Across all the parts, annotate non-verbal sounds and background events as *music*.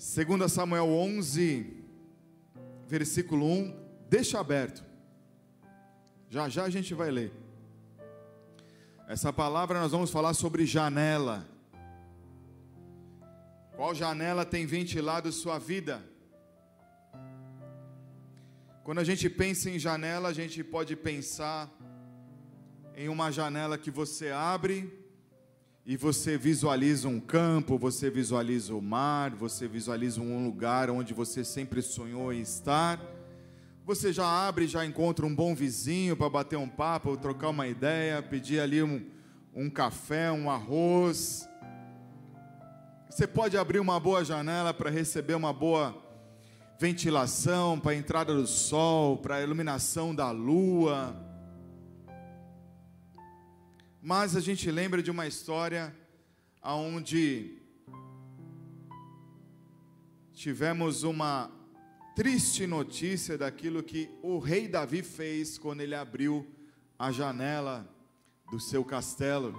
2 Samuel 11, versículo 1, deixa aberto. Já já a gente vai ler. Essa palavra nós vamos falar sobre janela. Qual janela tem ventilado sua vida? Quando a gente pensa em janela, a gente pode pensar em uma janela que você abre e você visualiza um campo, você visualiza o mar, você visualiza um lugar onde você sempre sonhou em estar. Você já abre, já encontra um bom vizinho para bater um papo, trocar uma ideia, pedir ali um, um café, um arroz. Você pode abrir uma boa janela para receber uma boa ventilação, para a entrada do sol, para a iluminação da lua mas a gente lembra de uma história onde tivemos uma triste notícia daquilo que o rei Davi fez quando ele abriu a janela do seu castelo.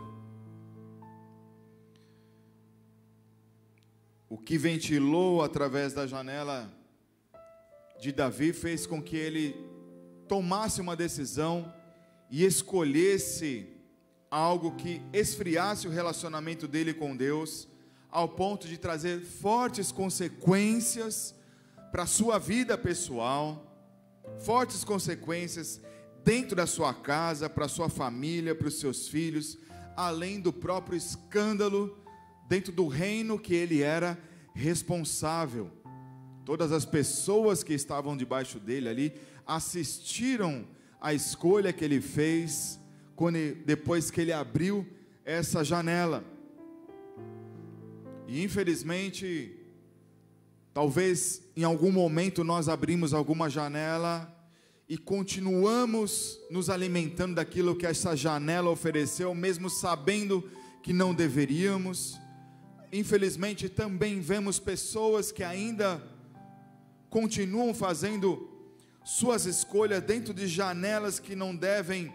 O que ventilou através da janela de Davi fez com que ele tomasse uma decisão e escolhesse algo que esfriasse o relacionamento dele com Deus, ao ponto de trazer fortes consequências para a sua vida pessoal, fortes consequências dentro da sua casa, para a sua família, para os seus filhos, além do próprio escândalo dentro do reino que ele era responsável. Todas as pessoas que estavam debaixo dele ali assistiram à escolha que ele fez quando, depois que ele abriu essa janela. E infelizmente, talvez em algum momento nós abrimos alguma janela e continuamos nos alimentando daquilo que essa janela ofereceu, mesmo sabendo que não deveríamos. Infelizmente, também vemos pessoas que ainda continuam fazendo suas escolhas dentro de janelas que não devem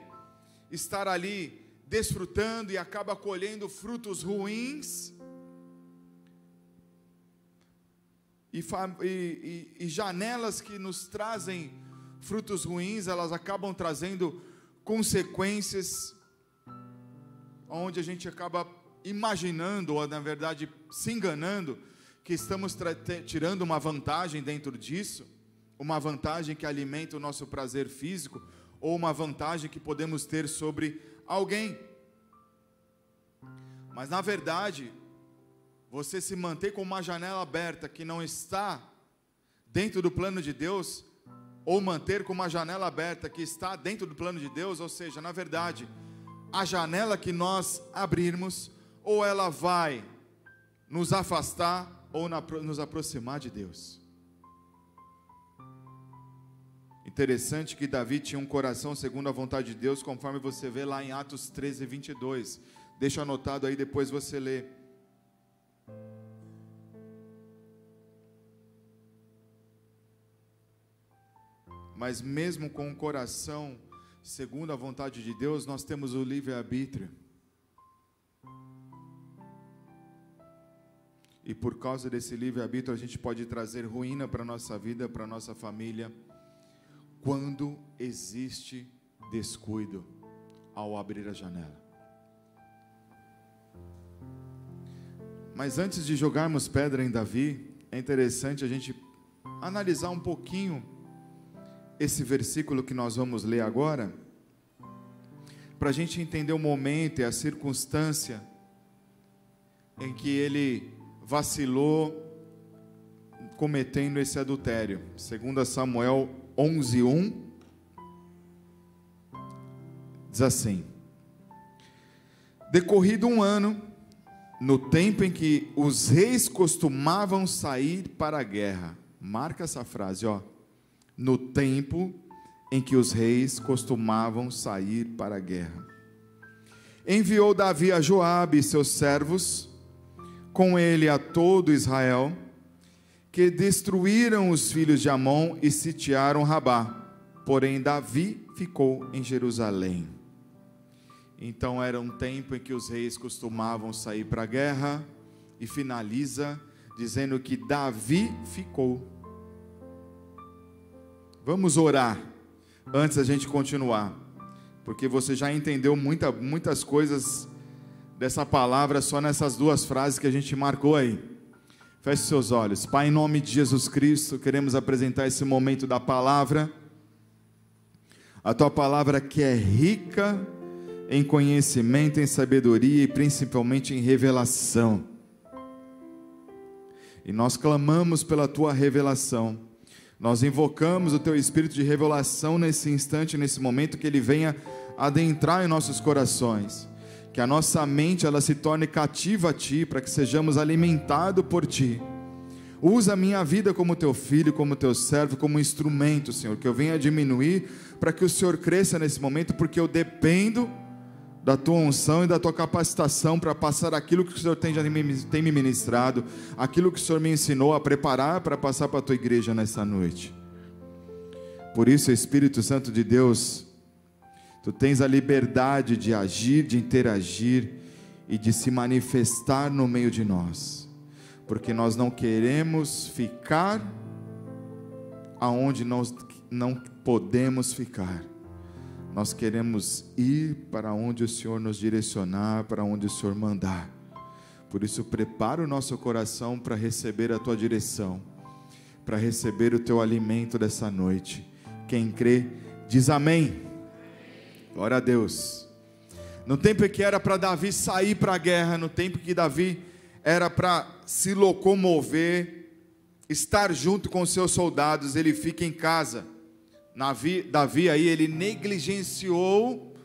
estar ali desfrutando e acaba colhendo frutos ruins. E, e, e, janelas que nos trazem frutos ruins, elas acabam trazendo consequências, onde a gente acaba imaginando, ou na verdade se enganando, que estamos tirando uma vantagem dentro disso, uma vantagem que alimenta o nosso prazer físico, ou uma vantagem que podemos ter sobre alguém. Mas na verdade, você se manter com uma janela aberta que não está dentro do plano de Deus, ou manter com uma janela aberta que está dentro do plano de Deus, ou seja, na verdade, a janela que nós abrirmos, ou ela vai nos afastar ou nos aproximar de Deus. Interessante que Davi tinha um coração segundo a vontade de Deus, conforme você vê lá em Atos 13, 22. Deixa anotado aí, depois você lê. Mas mesmo com o coração segundo a vontade de Deus, nós temos o livre-arbítrio. E por causa desse livre-arbítrio, a gente pode trazer ruína para a nossa vida, para a nossa família quando existe descuido ao abrir a janela. Mas antes de jogarmos pedra em Davi, é interessante a gente analisar um pouquinho esse versículo que nós vamos ler agora, para a gente entender o momento e a circunstância em que ele vacilou cometendo esse adultério. Segundo Samuel 11:1 diz assim: Decorrido um ano, no tempo em que os reis costumavam sair para a guerra. Marca essa frase, ó. No tempo em que os reis costumavam sair para a guerra. Enviou Davi a Joabe e seus servos, com ele a todo Israel, que destruíram os filhos de Amon e sitiaram Rabá. Porém, Davi ficou em Jerusalém. Então era um tempo em que os reis costumavam sair para a guerra e finaliza dizendo que Davi ficou. Vamos orar antes da gente continuar, porque você já entendeu muita, muitas coisas dessa palavra só nessas duas frases que a gente marcou aí. Feche seus olhos. Pai, em nome de Jesus Cristo, queremos apresentar esse momento da palavra. A tua palavra que é rica em conhecimento, em sabedoria e principalmente em revelação. E nós clamamos pela tua revelação. Nós invocamos o teu espírito de revelação nesse instante, nesse momento, que ele venha adentrar em nossos corações. Que a nossa mente ela se torne cativa a ti, para que sejamos alimentados por ti. Usa a minha vida como teu filho, como teu servo, como instrumento, Senhor, que eu venha diminuir para que o Senhor cresça nesse momento, porque eu dependo da tua unção e da tua capacitação para passar aquilo que o Senhor tem, já tem me ministrado, aquilo que o Senhor me ensinou a preparar para passar para a tua igreja nessa noite. Por isso, Espírito Santo de Deus, tu tens a liberdade de agir, de interagir e de se manifestar no meio de nós, porque nós não queremos ficar aonde nós não podemos ficar nós queremos ir para onde o Senhor nos direcionar, para onde o Senhor mandar. Por isso, prepara o nosso coração para receber a tua direção, para receber o teu alimento dessa noite. Quem crê, diz amém. Glória a Deus. No tempo que era para Davi sair para a guerra, no tempo que Davi era para se locomover, estar junto com seus soldados, ele fica em casa. Davi, Davi aí ele negligenciou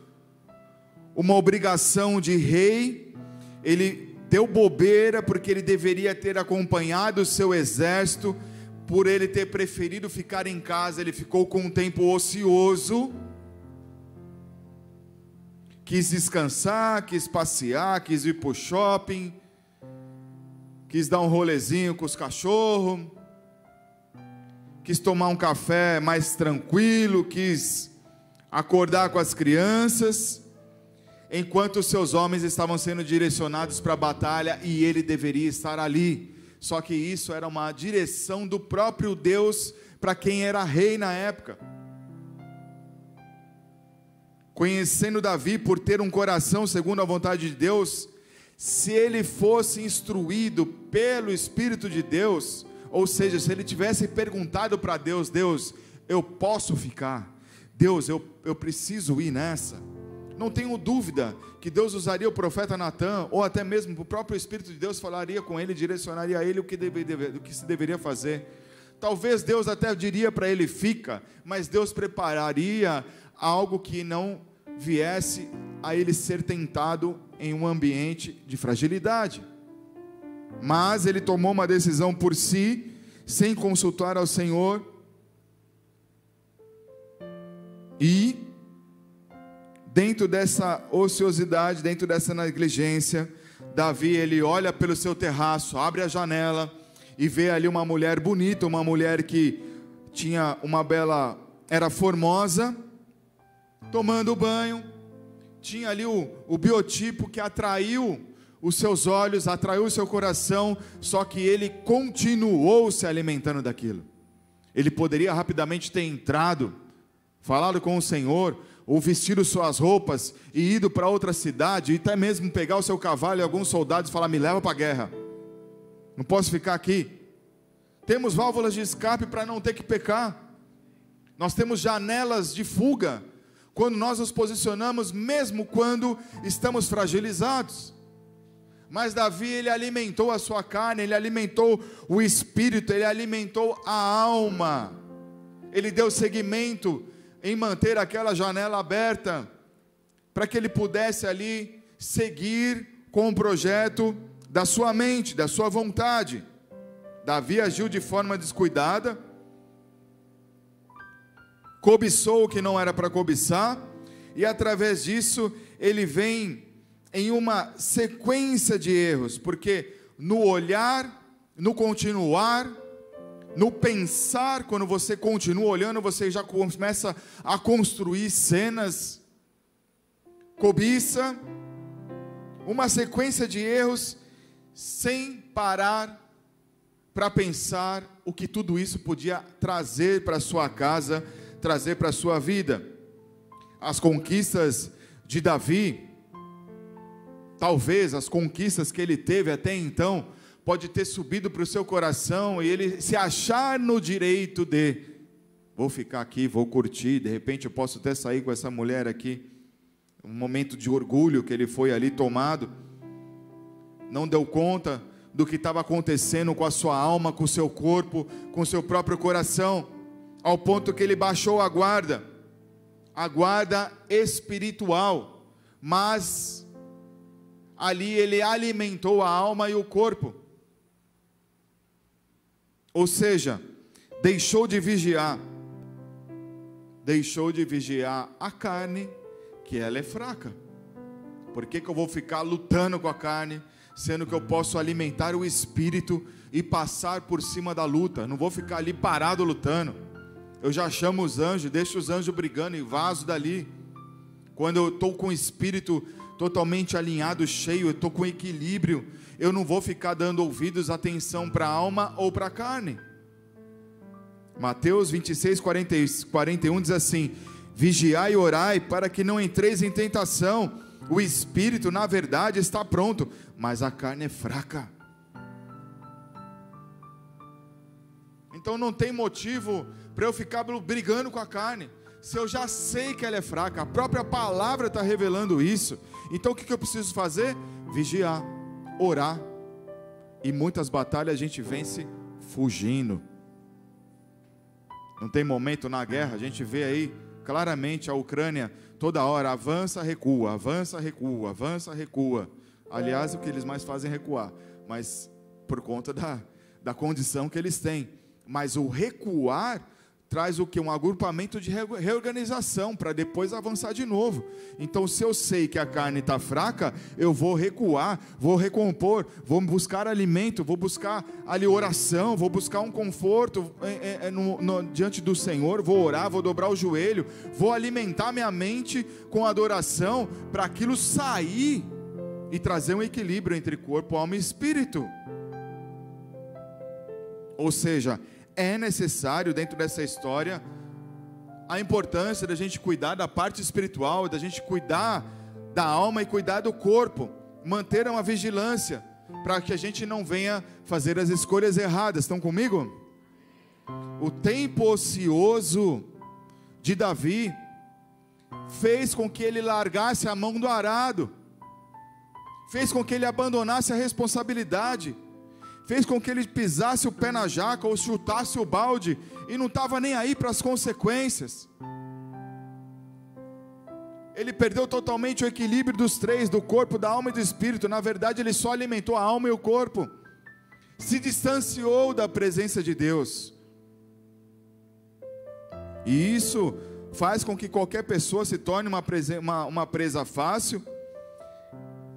uma obrigação de rei, ele deu bobeira porque ele deveria ter acompanhado o seu exército, por ele ter preferido ficar em casa, ele ficou com um tempo ocioso, quis descansar, quis passear, quis ir para o shopping, quis dar um rolezinho com os cachorros, quis tomar um café mais tranquilo, quis acordar com as crianças, enquanto seus homens estavam sendo direcionados para a batalha e ele deveria estar ali. Só que isso era uma direção do próprio Deus para quem era rei na época. Conhecendo Davi por ter um coração segundo a vontade de Deus, se ele fosse instruído pelo Espírito de Deus, ou seja, se ele tivesse perguntado para Deus: Deus, eu posso ficar? Deus, eu, eu preciso ir nessa? Não tenho dúvida que Deus usaria o profeta Natan, ou até mesmo o próprio Espírito de Deus falaria com ele, direcionaria a ele o que, deve, deve, o que se deveria fazer. Talvez Deus até diria para ele: fica, mas Deus prepararia algo que não viesse a ele ser tentado em um ambiente de fragilidade mas ele tomou uma decisão por si, sem consultar ao Senhor. E, dentro dessa ociosidade, dentro dessa negligência, Davi ele olha pelo seu terraço, abre a janela e vê ali uma mulher bonita, uma mulher que tinha uma bela, era formosa, tomando banho, tinha ali o, o biotipo que atraiu os seus olhos, atraiu o seu coração, só que ele continuou se alimentando daquilo. Ele poderia rapidamente ter entrado, falado com o Senhor, ou vestido suas roupas e ido para outra cidade, e até mesmo pegar o seu cavalo e alguns soldados e falar: Me leva para a guerra, não posso ficar aqui. Temos válvulas de escape para não ter que pecar, nós temos janelas de fuga quando nós nos posicionamos, mesmo quando estamos fragilizados. Mas Davi, ele alimentou a sua carne, ele alimentou o espírito, ele alimentou a alma. Ele deu seguimento em manter aquela janela aberta, para que ele pudesse ali seguir com o projeto da sua mente, da sua vontade. Davi agiu de forma descuidada, cobiçou o que não era para cobiçar, e através disso ele vem em uma sequência de erros, porque no olhar, no continuar, no pensar, quando você continua olhando, você já começa a construir cenas, cobiça, uma sequência de erros sem parar para pensar o que tudo isso podia trazer para sua casa, trazer para sua vida. As conquistas de Davi, talvez as conquistas que ele teve até então, pode ter subido para o seu coração e ele se achar no direito de vou ficar aqui, vou curtir, de repente eu posso até sair com essa mulher aqui. Um momento de orgulho que ele foi ali tomado. Não deu conta do que estava acontecendo com a sua alma, com o seu corpo, com o seu próprio coração, ao ponto que ele baixou a guarda, a guarda espiritual, mas ali ele alimentou a alma e o corpo. Ou seja, deixou de vigiar, deixou de vigiar a carne, que ela é fraca. Por que, que eu vou ficar lutando com a carne? sendo que eu posso alimentar o espírito e passar por cima da luta. Não vou ficar ali parado lutando. Eu já chamo os anjos, deixo os anjos brigando e vaso dali. Quando eu estou com o espírito totalmente alinhado, cheio, eu estou com equilíbrio, eu não vou ficar dando ouvidos, atenção para a alma ou para a carne. Mateus 26, 40, 41 diz assim: Vigiai e orai para que não entreis em tentação. O espírito, na verdade, está pronto, mas a carne é fraca. Então não tem motivo para eu ficar brigando com a carne. Se eu já sei que ela é fraca, a própria palavra está revelando isso. Então o que, que eu preciso fazer? Vigiar, orar. E muitas batalhas a gente vence fugindo. Não tem momento na guerra, a gente vê aí claramente a Ucrânia toda hora avança, recua, avança, recua, avança, recua. Aliás, o que eles mais fazem é recuar, mas por conta da, da condição que eles têm. Mas o recuar traz o que? Um agrupamento de reorganização para depois avançar de novo. Então, se eu sei que a carne está fraca, eu vou recuar, vou recompor, vou buscar alimento, vou buscar ali oração, vou buscar um conforto é, é, no, no, diante do Senhor, vou orar, vou dobrar o joelho, vou alimentar minha mente com adoração para aquilo sair e trazer um equilíbrio entre corpo, alma e espírito. Ou seja, é necessário dentro dessa história a importância da gente cuidar da parte espiritual, da gente cuidar da alma e cuidar do corpo, manter uma vigilância para que a gente não venha fazer as escolhas erradas. Estão comigo? O tempo ocioso de Davi fez com que ele largasse a mão do arado fez com que ele abandonasse a responsabilidade, fez com que ele pisasse o pé na jaca ou chutasse o balde e não estava nem aí para as consequências. Ele perdeu totalmente o equilíbrio dos três, do corpo, da alma e do espírito. Na verdade, ele só alimentou a alma e o corpo. Se distanciou da presença de Deus. E isso faz com que qualquer pessoa se torne uma presa, uma, uma presa fácil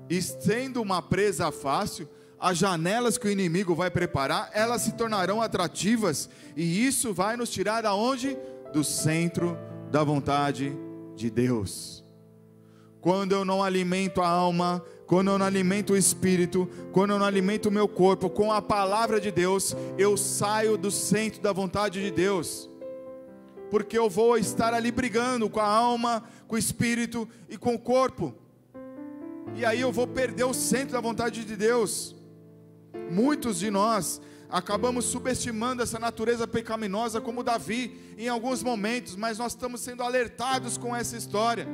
e sendo uma presa fácil, as janelas que o inimigo vai preparar, elas se tornarão atrativas, e isso vai nos tirar aonde? Do centro da vontade de Deus. Quando eu não alimento a alma, quando eu não alimento o espírito, quando eu não alimento o meu corpo com a palavra de Deus, eu saio do centro da vontade de Deus. Porque eu vou estar ali brigando com a alma, com o espírito e com o corpo e aí eu vou perder o centro da vontade de Deus. Muitos de nós acabamos subestimando essa natureza pecaminosa como Davi em alguns momentos, mas nós estamos sendo alertados com essa história.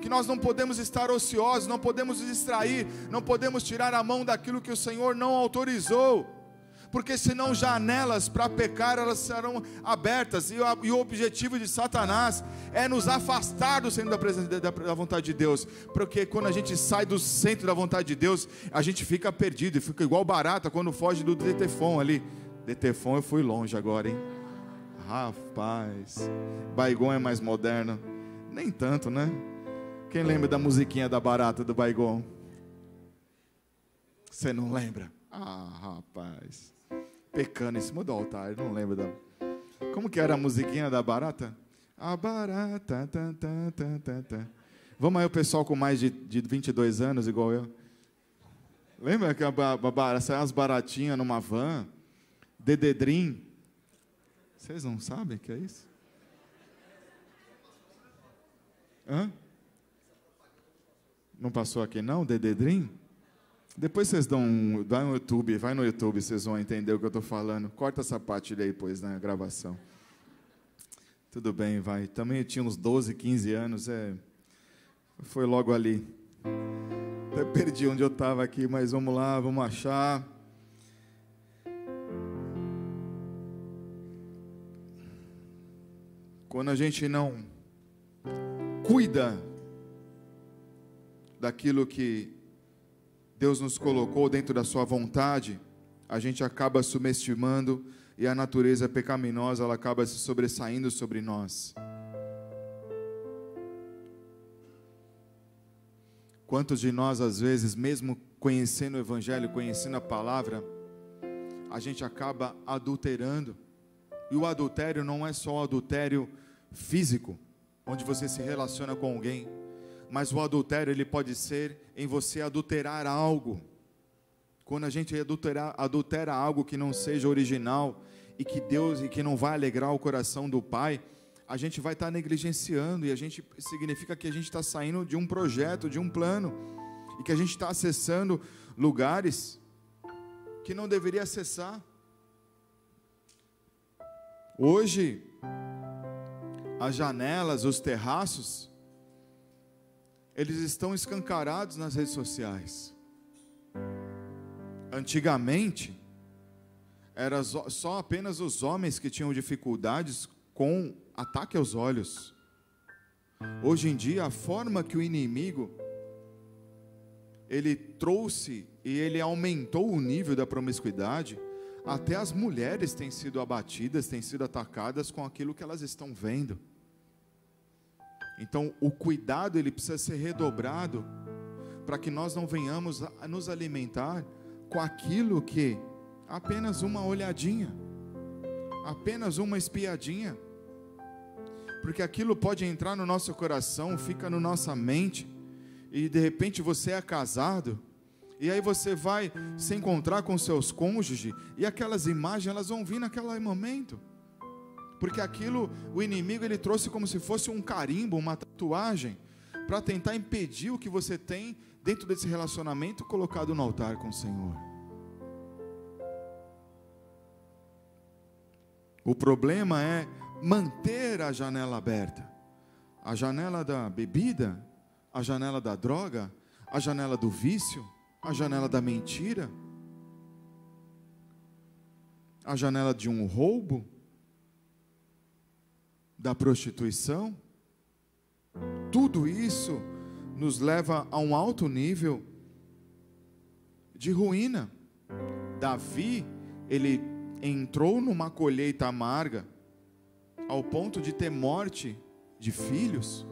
Que nós não podemos estar ociosos, não podemos distrair, não podemos tirar a mão daquilo que o Senhor não autorizou porque senão janelas para pecar elas serão abertas, e o, e o, objetivo de Satanás é nos afastar do centro da, presença, da, da vontade de Deus, porque quando a gente sai do centro da vontade de Deus, a gente fica perdido, e fica igual barata quando foge do Detefon ali, Detefon eu fui longe agora, hein? Rapaz, Baigon é mais moderno, nem tanto, né? Quem lembra da musiquinha da barata do Baigon? Você não lembra? Ah, rapaz pecando em cima do altar, não lembro da. Como que era a musiquinha da barata? A barata. Tá, tá, tá, tá, tá. Vamos aí o pessoal com mais de, de 22 anos, igual eu. Lembra que a, a, as baratinhas numa van? Dededrim. Vocês não sabem o que é isso? Hã? Não passou aqui não, Dededrim? Depois vocês dão um, vai no YouTube, vai no YouTube, vocês vão entender o que eu estou falando. Corta essa parte aí depois na gravação. Tudo bem, vai. Também eu tinha uns 12, 15 anos, é... foi logo ali. Até perdi onde eu estava aqui, mas vamos lá, vamos achar. Quando a gente não cuida daquilo que Deus nos colocou dentro da sua vontade, a gente acaba subestimando e a natureza pecaminosa ela acaba se sobressaindo sobre nós. Quantos de nós às vezes, mesmo conhecendo o evangelho, conhecendo a palavra, a gente acaba adulterando. E o adultério não é só o adultério físico, onde você se relaciona com alguém, mas o adultério ele pode ser em você adulterar algo. Quando a gente adultera, adultera algo que não seja original e que Deus e que não vai alegrar o coração do Pai, a gente vai estar negligenciando e a gente significa que a gente está saindo de um projeto, de um plano e que a gente está acessando lugares que não deveria acessar. Hoje, as janelas, os terraços, eles estão escancarados nas redes sociais. Antigamente, era só apenas os homens que tinham dificuldades com ataque aos olhos. Hoje em dia, a forma que o inimigo ele trouxe e ele aumentou o nível da promiscuidade, até as mulheres têm sido abatidas, têm sido atacadas com aquilo que elas estão vendo. Então, o cuidado ele precisa ser redobrado para que nós não venhamos a nos alimentar com aquilo que apenas uma olhadinha, apenas uma espiadinha, porque aquilo pode entrar no nosso coração, fica na nossa mente, e de repente você é casado, e aí você vai se encontrar com seus cônjuges, e aquelas imagens elas vão vir naquele momento. Porque aquilo, o inimigo ele trouxe como se fosse um carimbo, uma tatuagem, para tentar impedir o que você tem dentro desse relacionamento colocado no altar com o Senhor. O problema é manter a janela aberta. A janela da bebida, a janela da droga, a janela do vício, a janela da mentira, a janela de um roubo, da prostituição. Tudo isso nos leva a um alto nível de ruína. Davi, ele entrou numa colheita amarga ao ponto de ter morte de filhos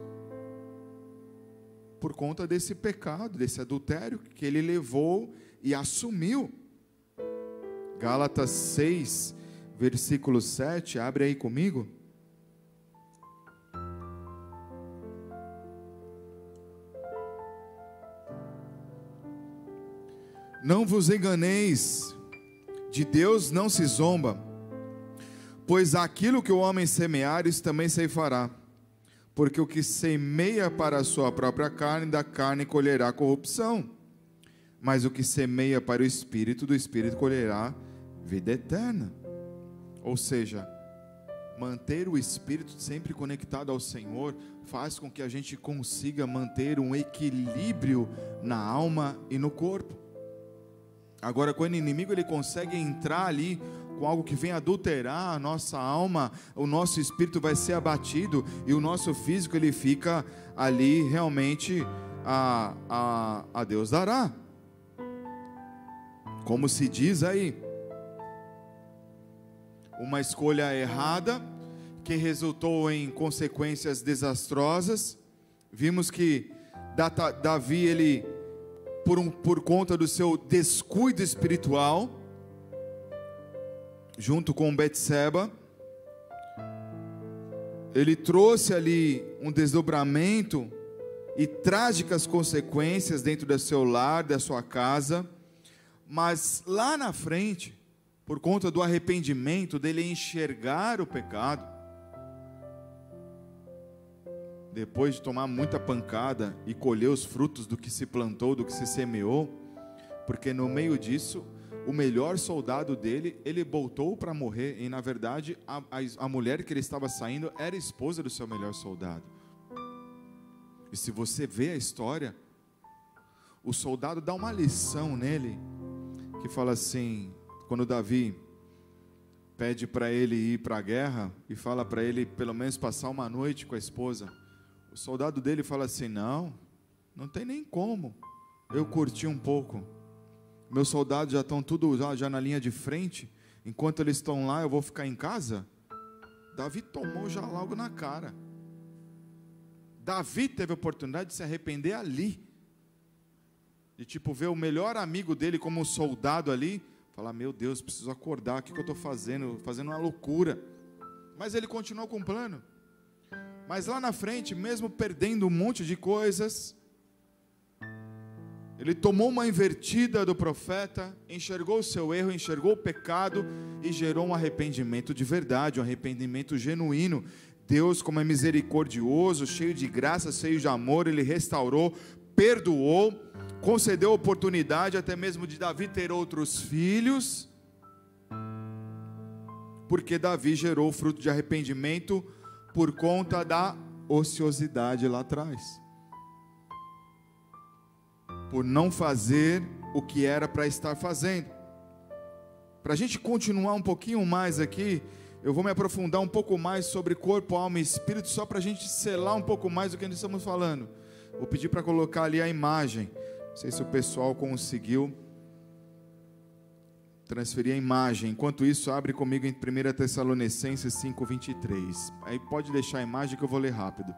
por conta desse pecado, desse adultério que ele levou e assumiu. Gálatas 6, versículo 7, abre aí comigo. Não vos enganeis, de Deus não se zomba, pois aquilo que o homem semear, isso também ceifará. Porque o que semeia para a sua própria carne, da carne colherá corrupção. Mas o que semeia para o espírito, do espírito colherá vida eterna. Ou seja, manter o espírito sempre conectado ao Senhor faz com que a gente consiga manter um equilíbrio na alma e no corpo. Agora, quando o inimigo ele consegue entrar ali com algo que vem adulterar a nossa alma, o nosso espírito vai ser abatido e o nosso físico ele fica ali realmente a, a, a Deus dará. Como se diz aí, uma escolha errada que resultou em consequências desastrosas. Vimos que Davi ele por, um, por conta do seu descuido espiritual, junto com Betseba, ele trouxe ali um desdobramento e trágicas consequências dentro do seu lar, da sua casa, mas lá na frente, por conta do arrependimento, dele enxergar o pecado, depois de tomar muita pancada e colher os frutos do que se plantou, do que se semeou, porque no meio disso, o melhor soldado dele, ele voltou para morrer, e na verdade, a, a, a mulher que ele estava saindo era esposa do seu melhor soldado. E se você vê a história, o soldado dá uma lição nele, que fala assim: quando Davi pede para ele ir para a guerra e fala para ele pelo menos passar uma noite com a esposa, o soldado dele fala assim: Não, não tem nem como. Eu curti um pouco. Meus soldados já estão tudo já, já na linha de frente. Enquanto eles estão lá, eu vou ficar em casa. Davi tomou já logo na cara. Davi teve a oportunidade de se arrepender ali. De tipo ver o melhor amigo dele como soldado ali, falar: "Meu Deus, preciso acordar, o que, que eu estou fazendo? Fazendo uma loucura". Mas ele continuou com o plano. Mas lá na frente, mesmo perdendo um monte de coisas, ele tomou uma invertida do profeta, enxergou o seu erro, enxergou o pecado e gerou um arrependimento de verdade, um arrependimento genuíno. Deus, como é misericordioso, cheio de graça, cheio de amor, ele restaurou, perdoou, concedeu oportunidade até mesmo de Davi ter outros filhos, porque Davi gerou fruto de arrependimento por conta da ociosidade lá atrás. Por não fazer o que era para estar fazendo. Para a gente continuar um pouquinho mais aqui, eu vou me aprofundar um pouco mais sobre corpo, alma e espírito, só para a gente selar um pouco mais do que nós estamos falando. Vou pedir para colocar ali a imagem. Não sei se o pessoal conseguiu transferir a imagem. Enquanto isso, abre comigo em 1 Tessalonicenses 5:23. Aí pode deixar a imagem que eu vou ler rápido.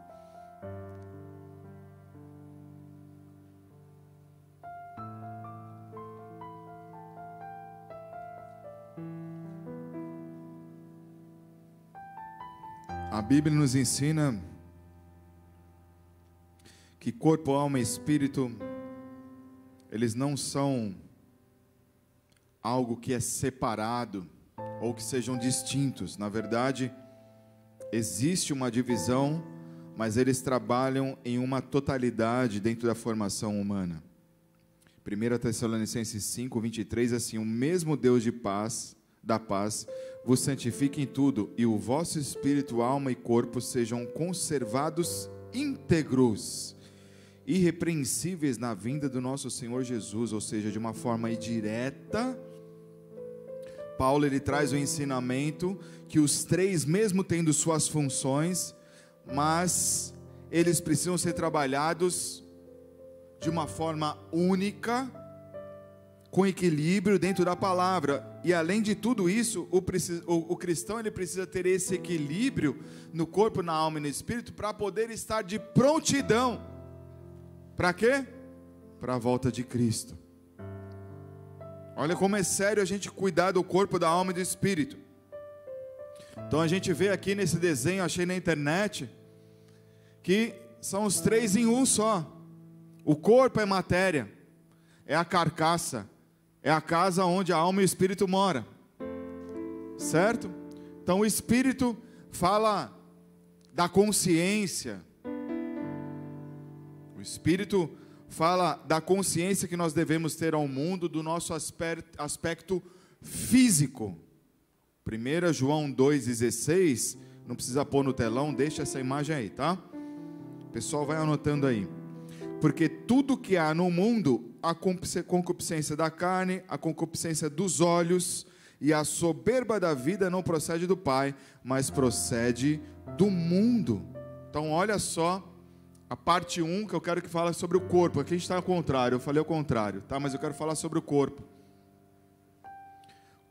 A Bíblia nos ensina que corpo, alma e espírito, eles não são algo que é separado ou que sejam distintos. Na verdade, existe uma divisão, mas eles trabalham em uma totalidade dentro da formação humana. 1 Tessalonicenses 5, 23, assim: O mesmo Deus de paz, da paz, vos santifique em tudo, e o vosso espírito, alma e corpo sejam conservados íntegros, irrepreensíveis na vinda do nosso Senhor Jesus, ou seja, de uma forma direta. Paulo ele traz o ensinamento que os três, mesmo tendo suas funções, mas eles precisam ser trabalhados de uma forma única com equilíbrio dentro da palavra. E além de tudo isso, o, o, o, cristão ele precisa ter esse equilíbrio no corpo, na alma e no espírito para poder estar de prontidão. Para quê? Para a volta de Cristo. Olha como é sério a gente cuidar do corpo, da alma e do espírito. Então a gente vê aqui nesse desenho, achei na internet, que são os três em um só. O corpo é matéria, é a carcaça, é a casa onde a alma e o espírito mora. Certo? Então o espírito fala da consciência. O espírito fala da consciência que nós devemos ter ao mundo do nosso aspecto físico. 1 João 2,16, não precisa pôr no telão, deixa essa imagem aí, tá? O pessoal vai anotando aí. Porque tudo que há no mundo, a concupiscência da carne, a concupiscência dos olhos e a soberba da vida não procede do Pai, mas procede do mundo. Então, olha só a parte 1 que eu quero que fale sobre o corpo. Aqui a gente está ao contrário, eu falei ao contrário, tá? Mas eu quero falar sobre o corpo.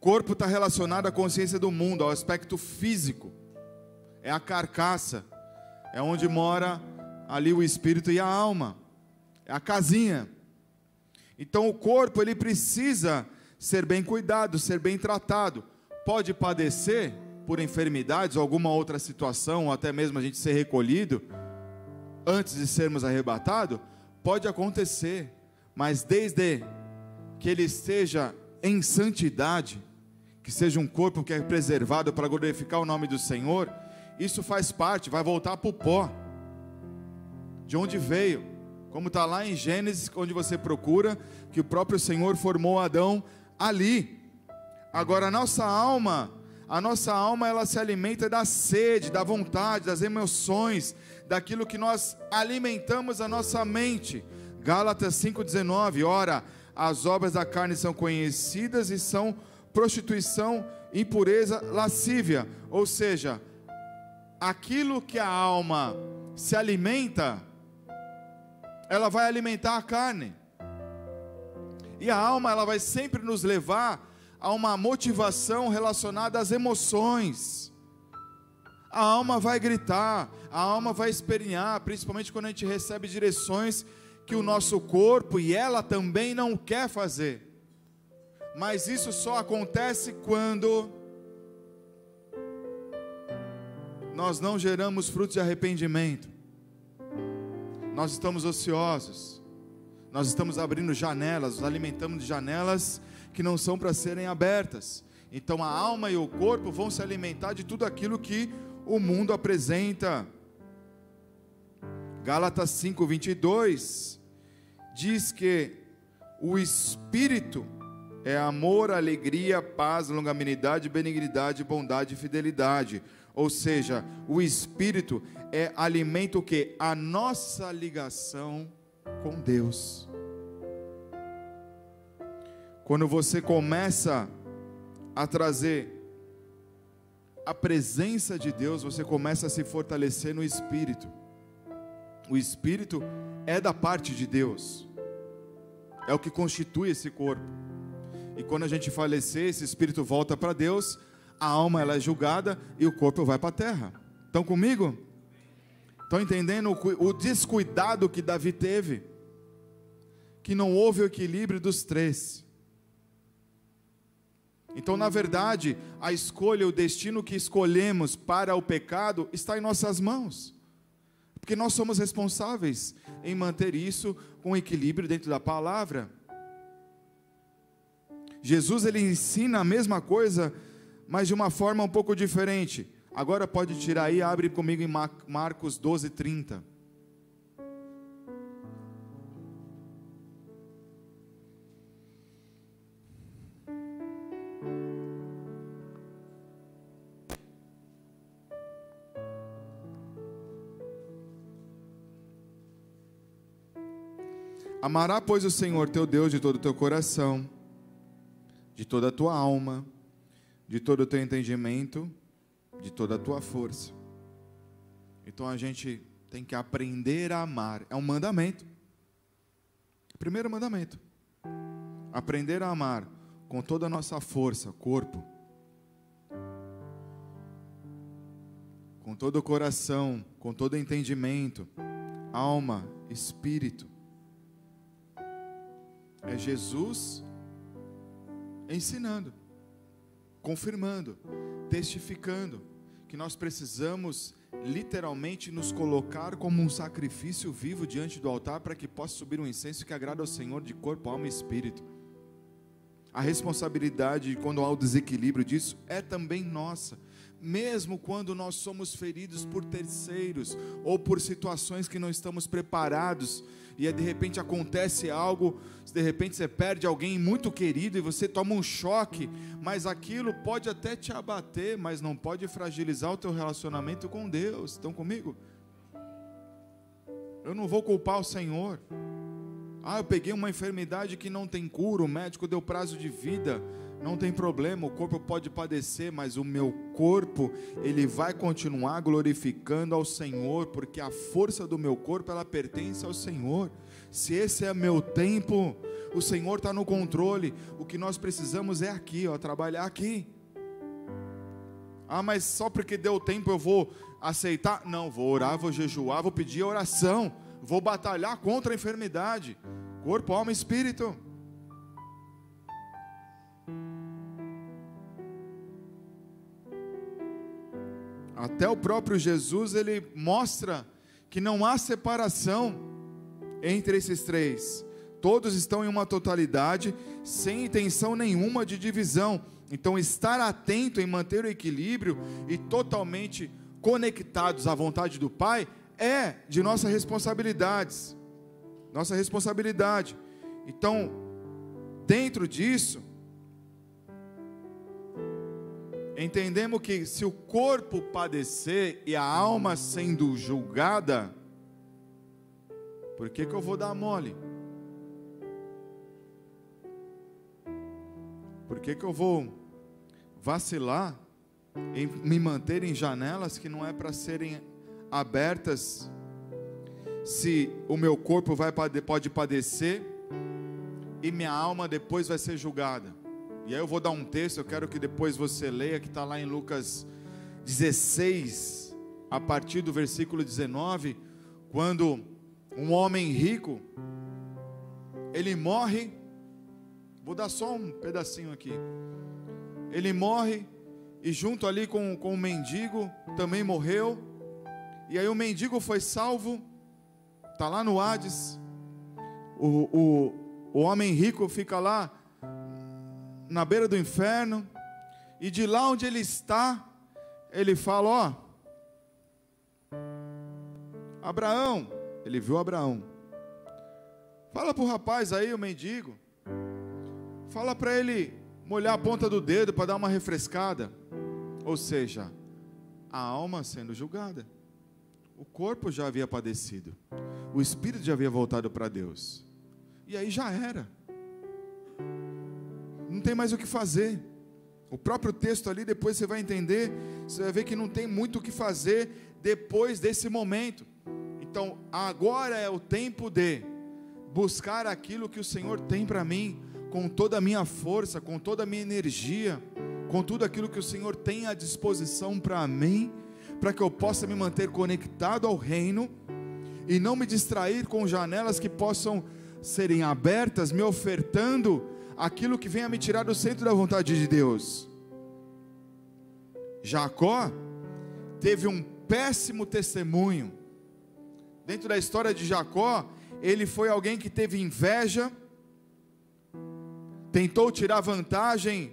Corpo está relacionado à consciência do mundo, ao aspecto físico. É a carcaça, é onde mora ali o espírito e a alma é a casinha. Então o corpo ele precisa ser bem cuidado, ser bem tratado. Pode padecer por enfermidades alguma outra situação, ou até mesmo a gente ser recolhido antes de sermos arrebatados, pode acontecer, mas desde que ele esteja em santidade, que seja um corpo que é preservado para glorificar o nome do Senhor, isso faz parte, vai voltar para o pó, de onde veio, como está lá em Gênesis, onde você procura, que o próprio Senhor formou Adão ali. Agora, a nossa alma, a nossa alma, ela se alimenta da sede, da vontade, das emoções, daquilo que nós alimentamos a nossa mente. Gálatas 5,19, ora, as obras da carne são conhecidas e são prostituição, impureza, lascívia. Ou seja, aquilo que a alma se alimenta, ela vai alimentar a carne. E a alma, ela vai sempre nos levar a uma motivação relacionada às emoções. A alma vai gritar, a alma vai esperinhar, principalmente quando a gente recebe direções que o nosso corpo e ela também não quer fazer. Mas isso só acontece quando nós não geramos frutos de arrependimento. Nós estamos ociosos. Nós estamos abrindo janelas, nos alimentamos de janelas que não são para serem abertas. Então a alma e o corpo vão se alimentar de tudo aquilo que o mundo apresenta. Gálatas 5:22 diz que o espírito é amor, alegria, paz, longanimidade, benignidade, bondade e fidelidade. Ou seja, o espírito é alimento que a nossa ligação com Deus. Quando você começa a trazer a presença de Deus, você começa a se fortalecer no espírito. O espírito é da parte de Deus. É o que constitui esse corpo. E quando a gente falecer, esse espírito volta para Deus, a alma ela é julgada e o corpo vai para a terra. Estão comigo? Estão entendendo o, descuidado que Davi teve? Que não houve o equilíbrio dos três. Então, na verdade, a escolha, o destino que escolhemos para o pecado está em nossas mãos. Porque nós somos responsáveis em manter isso com equilíbrio dentro da palavra. Jesus ele ensina a mesma coisa, mas de uma forma um pouco diferente. Agora pode tirar aí, abre comigo em Marcos 12, 30. Amará, pois, o Senhor teu Deus de todo o teu coração de toda a tua alma, de todo o teu entendimento, de toda a tua força. Então a gente tem que aprender a amar. É um mandamento. Primeiro mandamento. Aprender a amar com toda a nossa força, corpo, com todo o coração, com todo o entendimento, alma, espírito. É Jesus ensinando, confirmando, testificando que nós precisamos literalmente nos colocar como um sacrifício vivo diante do altar para que possa subir um incenso que agrada ao Senhor de corpo, alma e espírito. A responsabilidade, quando há o desequilíbrio disso, é também nossa. Mesmo quando nós somos feridos por terceiros ou por situações que não estamos preparados, e de repente acontece algo, de repente você perde alguém muito querido e você toma um choque, mas aquilo pode até te abater, mas não pode fragilizar o teu relacionamento com Deus. Estão comigo? Eu não vou culpar o Senhor. Ah, eu peguei uma enfermidade que não tem cura, o médico deu prazo de vida. Não tem problema, o corpo pode padecer, mas o meu corpo, ele vai continuar glorificando ao Senhor, porque a força do meu corpo, ela pertence ao Senhor. Se esse é meu tempo, o Senhor está no controle. O que nós precisamos é aqui, ó, trabalhar aqui. Ah, mas só porque deu tempo eu vou aceitar? Não, vou orar, vou jejuar, vou pedir oração, vou batalhar contra a enfermidade, corpo, alma e espírito. Até o próprio Jesus ele mostra que não há separação entre esses três. Todos estão em uma totalidade, sem intenção nenhuma de divisão. Então, estar atento em manter o equilíbrio e totalmente conectados à vontade do Pai é de nossas responsabilidades. Nossa responsabilidade. Então, dentro disso, entendemos que se o corpo padecer e a alma sendo julgada, por que, que eu vou dar mole? Por que, que eu vou vacilar em me manter em janelas que não é para serem abertas? Se o meu corpo vai, pode padecer e minha alma depois vai ser julgada. E aí eu vou dar um texto, eu quero que depois você leia, que está lá em Lucas 16, a partir do versículo 19, quando um homem rico, ele morre, vou dar só um pedacinho aqui, ele morre, e junto ali com, com o mendigo, também morreu, e aí o mendigo foi salvo, está lá no Hades, o, o, o homem rico fica lá, na beira do inferno, e de lá onde ele está, ele fala: Ó, Abraão, ele viu Abraão, fala para o rapaz aí, o mendigo, fala para ele molhar a ponta do dedo para dar uma refrescada, ou seja, a alma sendo julgada, o corpo já havia padecido, o espírito já havia voltado para Deus, e aí já era não tem mais o que fazer. O próprio texto ali, depois você vai entender, você vai ver que não tem muito o que fazer depois desse momento. Então, agora é o tempo de buscar aquilo que o Senhor tem para mim, com toda a minha força, com toda a minha energia, com tudo aquilo que o Senhor tem à disposição para mim, para que eu possa me manter conectado ao reino e não me distrair com janelas que possam serem abertas, me ofertando aquilo que venha me tirar do centro da vontade de Deus. Jacó teve um péssimo testemunho. Dentro da história de Jacó, ele foi alguém que teve inveja, tentou tirar vantagem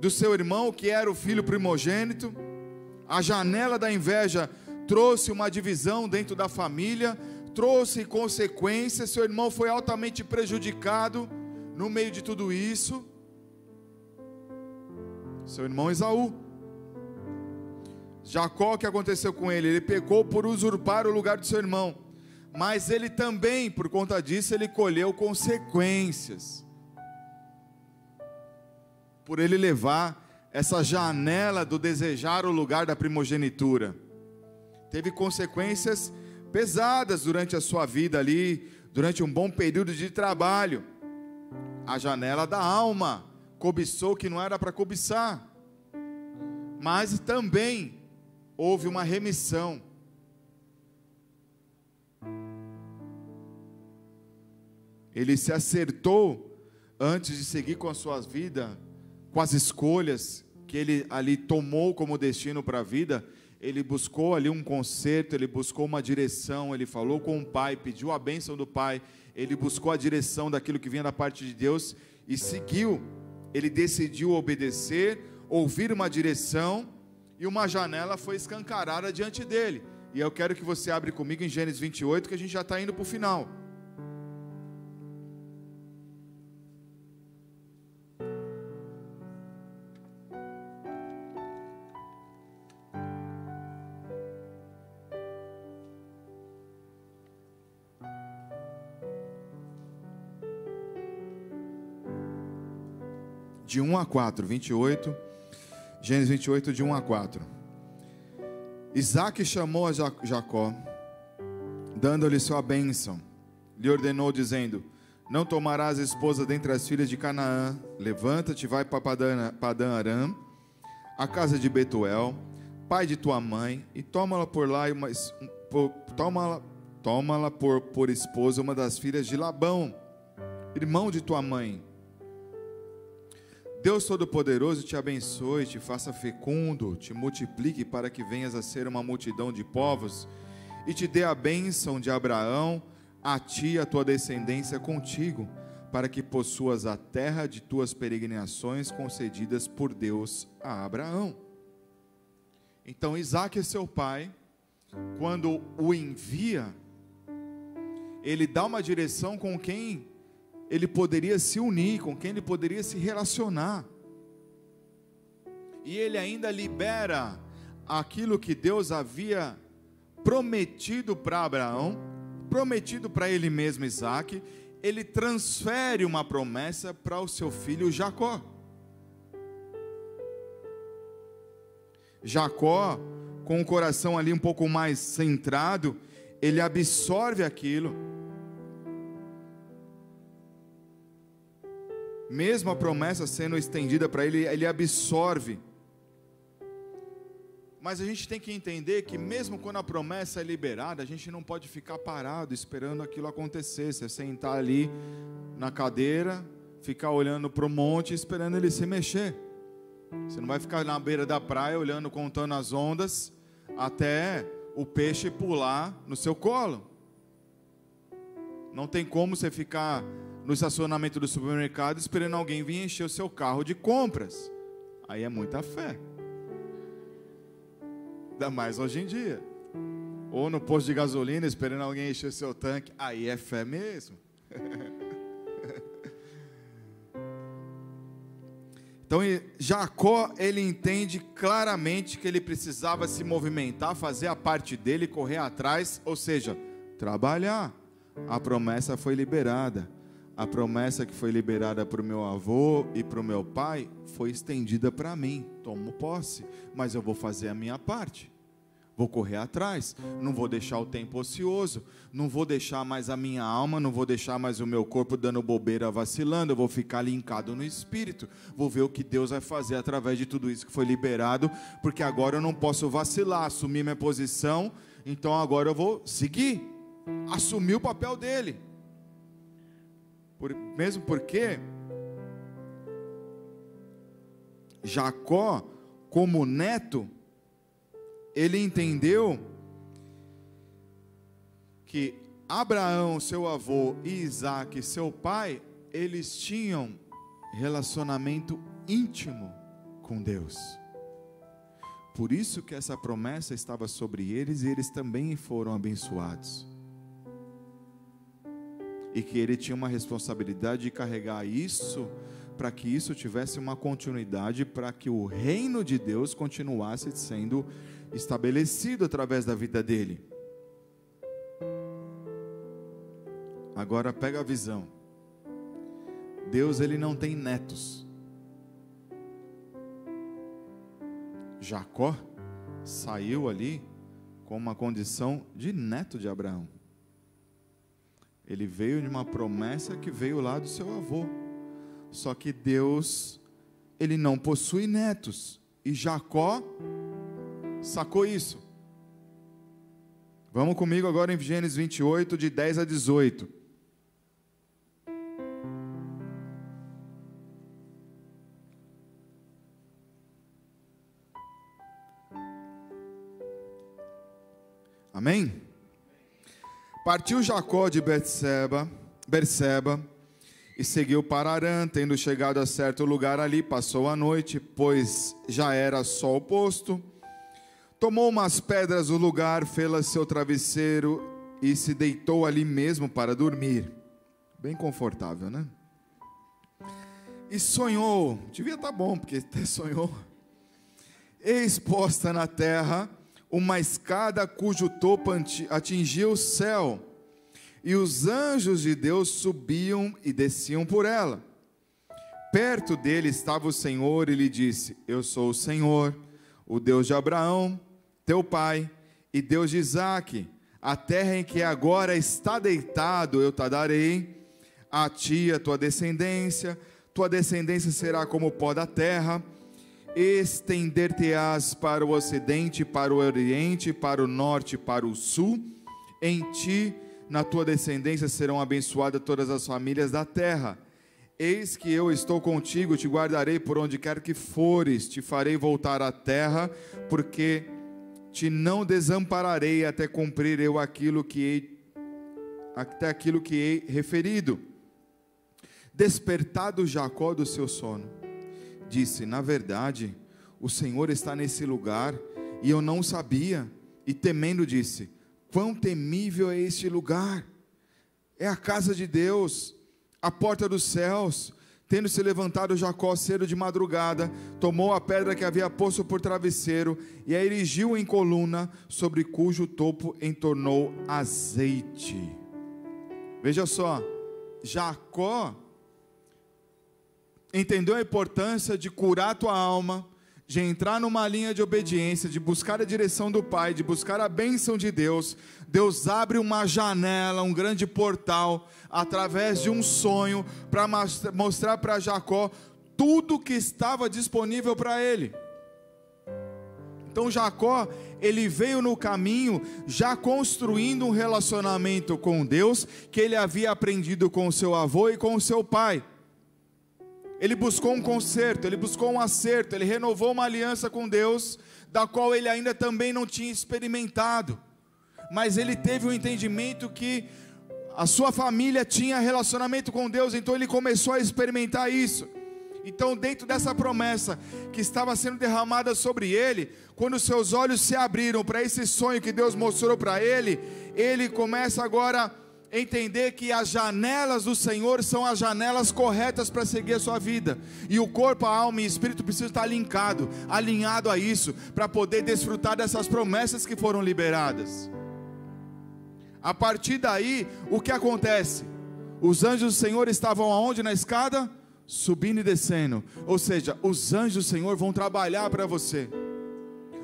do seu irmão, que era o filho primogênito. A janela da inveja trouxe uma divisão dentro da família, trouxe consequências. Seu irmão foi altamente prejudicado no meio de tudo isso, seu irmão Esaú. Jacó, o que aconteceu com ele? Ele pecou por usurpar o lugar do seu irmão, mas ele também, por conta disso, ele colheu consequências. Por ele levar essa janela do desejar o lugar da primogenitura. Teve consequências pesadas durante a sua vida ali, durante um bom período de trabalho a janela da alma, cobiçou que não era para cobiçar, mas também houve uma remissão. Ele se acertou antes de seguir com a sua vida, com as escolhas que ele ali tomou como destino para a vida. Ele buscou ali um conserto, ele buscou uma direção, ele falou com o pai, pediu a bênção do pai, ele buscou a direção daquilo que vinha da parte de Deus e seguiu. Ele decidiu obedecer, ouvir uma direção e uma janela foi escancarada diante dele. E eu quero que você abra comigo em Gênesis 28, que a gente já está indo para o final. De 1 a 4, 28, Gênesis 28, de 1 a 4. Isaac chamou a Jacó, dando-lhe sua bênção, lhe ordenou, dizendo: Não tomarás esposa dentre as filhas de Canaã, levanta-te, vai para Padã Aram, a casa de Betuel, pai de tua mãe, e toma-la por lá, toma-la toma por, por esposa uma das filhas de Labão, irmão de tua mãe Deus Todo-Poderoso te abençoe, te faça fecundo, te multiplique para que venhas a ser uma multidão de povos e te dê a bênção de Abraão, a ti e a tua descendência contigo, para que possuas a terra de tuas peregrinações concedidas por Deus a Abraão. Então Isaac seu pai, quando o envia, ele dá uma direção com quem ele poderia se unir, com quem ele poderia se relacionar. E ele ainda libera aquilo que Deus havia prometido para Abraão, prometido para ele mesmo Isaac, ele transfere uma promessa para o seu filho Jacó. Jacó, com o coração ali um pouco mais centrado, ele absorve aquilo. Mesmo a promessa sendo estendida para ele, ele absorve. Mas a gente tem que entender que, mesmo quando a promessa é liberada, a gente não pode ficar parado esperando aquilo acontecer. Você sentar ali na cadeira, ficar olhando para o monte, esperando ele se mexer. Você não vai ficar na beira da praia olhando, contando as ondas, até o peixe pular no seu colo. Não tem como você ficar no estacionamento do supermercado esperando alguém vir encher o seu carro de compras. Aí é muita fé. Ainda mais hoje em dia. Ou no posto de gasolina esperando alguém encher seu tanque. Aí é fé mesmo. *laughs* Então Jacó, ele entende claramente que ele precisava se movimentar, fazer a parte dele, correr atrás, ou seja, trabalhar. A promessa foi liberada. A promessa que foi liberada para o meu avô e para o meu pai foi estendida para mim. Tomo posse, mas eu vou fazer a minha parte. Vou correr atrás, não vou deixar o tempo ocioso, não vou deixar mais a minha alma, não vou deixar mais o meu corpo dando bobeira, vacilando, eu vou ficar linkado no espírito. Vou ver o que Deus vai fazer através de tudo isso que foi liberado, porque agora eu não posso vacilar, assumir minha posição, então agora eu vou seguir, assumir o papel dele. Por, mesmo porque Jacó, como neto, ele entendeu que Abraão, seu avô, e Isaac, seu pai, eles tinham relacionamento íntimo com Deus. Por isso que essa promessa estava sobre eles e eles também foram abençoados. E que ele tinha uma responsabilidade de carregar isso para que isso tivesse uma continuidade, para que o reino de Deus continuasse sendo estabelecido através da vida dele. Agora pega a visão. Deus ele não tem netos. Jacó saiu ali com uma condição de neto de Abraão. Ele veio de uma promessa que veio lá do seu avô. Só que Deus, ele não possui netos. E Jacó Sacou isso? Vamos comigo agora em Gênesis 28, de 10 a 18. Amém? Partiu Jacó de Betseba, Berseba e seguiu para Arã, tendo chegado a certo lugar ali, passou a noite, pois já era sol posto Tomou umas pedras do lugar, fê-las seu travesseiro e se deitou ali mesmo para dormir. Bem confortável, né? E sonhou, devia estar tá bom, porque *laughs* até sonhou. Exposta na terra uma escada cujo topo atingia o céu, e os anjos de Deus subiam e desciam por ela. Perto dele estava o Senhor e lhe disse: Eu sou o Senhor, o Deus de Abraão, teu pai, e Deus de Isaac, a terra em que agora está deitado, eu te darei, a ti, a tua descendência, tua descendência será como o pó da terra, estender-te-ás para o ocidente, para o oriente, para o norte, para o sul, em ti, na tua descendência serão abençoadas todas as famílias da terra. Eis que eu estou contigo, te guardarei por onde quer que fores, te farei voltar à terra, porque te não desampararei até cumprir eu aquilo que hei, até aquilo que hei referido. despertado Jacó do seu sono, disse: Na verdade, o Senhor está nesse lugar e eu não sabia. E temendo disse: Quão temível é este lugar! É a casa de Deus, a porta dos céus. Tendo se levantado Jacó cedo de madrugada, tomou a pedra que havia posto por travesseiro e a erigiu em coluna, sobre cujo topo entornou azeite. Veja só, Jacó entendeu a importância de curar a tua alma, de entrar numa linha de obediência, de buscar a direção do Pai, de buscar a bênção de Deus, Deus abre uma janela, um grande portal, através de um sonho, para mostrar para Jacó tudo que estava disponível para ele. Então Jacó, ele veio no caminho já construindo um relacionamento com Deus que ele havia aprendido com seu avô e com seu pai. Ele buscou um conserto, ele buscou um acerto, ele renovou uma aliança com Deus, da qual ele ainda também não tinha experimentado. Mas ele teve o um entendimento que a sua família tinha relacionamento com Deus, então ele começou a experimentar isso. Então, dentro dessa promessa que estava sendo derramada sobre ele, quando seus olhos se abriram para esse sonho que Deus mostrou para ele, ele começa agora entender que as janelas do Senhor são as janelas corretas para seguir a sua vida. E o corpo, a alma e o espírito precisam estar linkado, alinhado a isso, para poder desfrutar dessas promessas que foram liberadas. A partir daí, o que acontece? Os anjos do Senhor estavam aonde na escada? Subindo e descendo. Ou seja, os anjos do Senhor vão trabalhar para você.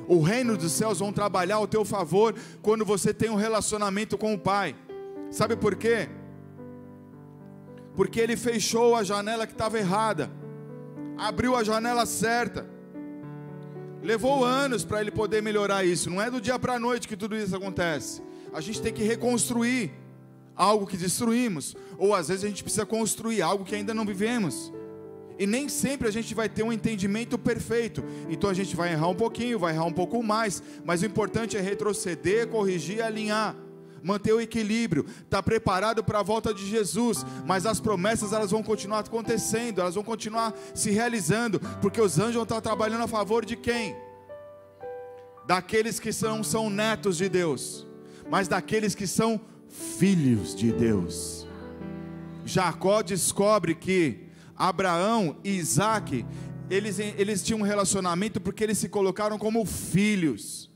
O reino dos céus vão trabalhar ao teu favor quando você tem um relacionamento com o Pai. Sabe por quê? Porque ele fechou a janela que estava errada, abriu a janela certa. Levou anos para ele poder melhorar isso. Não é do dia para a noite que tudo isso acontece. A gente tem que reconstruir algo que destruímos, ou às vezes a gente precisa construir algo que ainda não vivemos. E nem sempre a gente vai ter um entendimento perfeito. Então a gente vai errar um pouquinho, vai errar um pouco mais, mas o importante é retroceder, corrigir e alinhar manter o equilíbrio, estar tá preparado para a volta de Jesus, mas as promessas elas vão continuar acontecendo, elas vão continuar se realizando, porque os anjos vão estar trabalhando a favor de quem? Daqueles que são, são netos de Deus, mas daqueles que são filhos de Deus. Jacó descobre que Abraão e Isaac, eles, eles tinham um relacionamento porque eles se colocaram como filhos.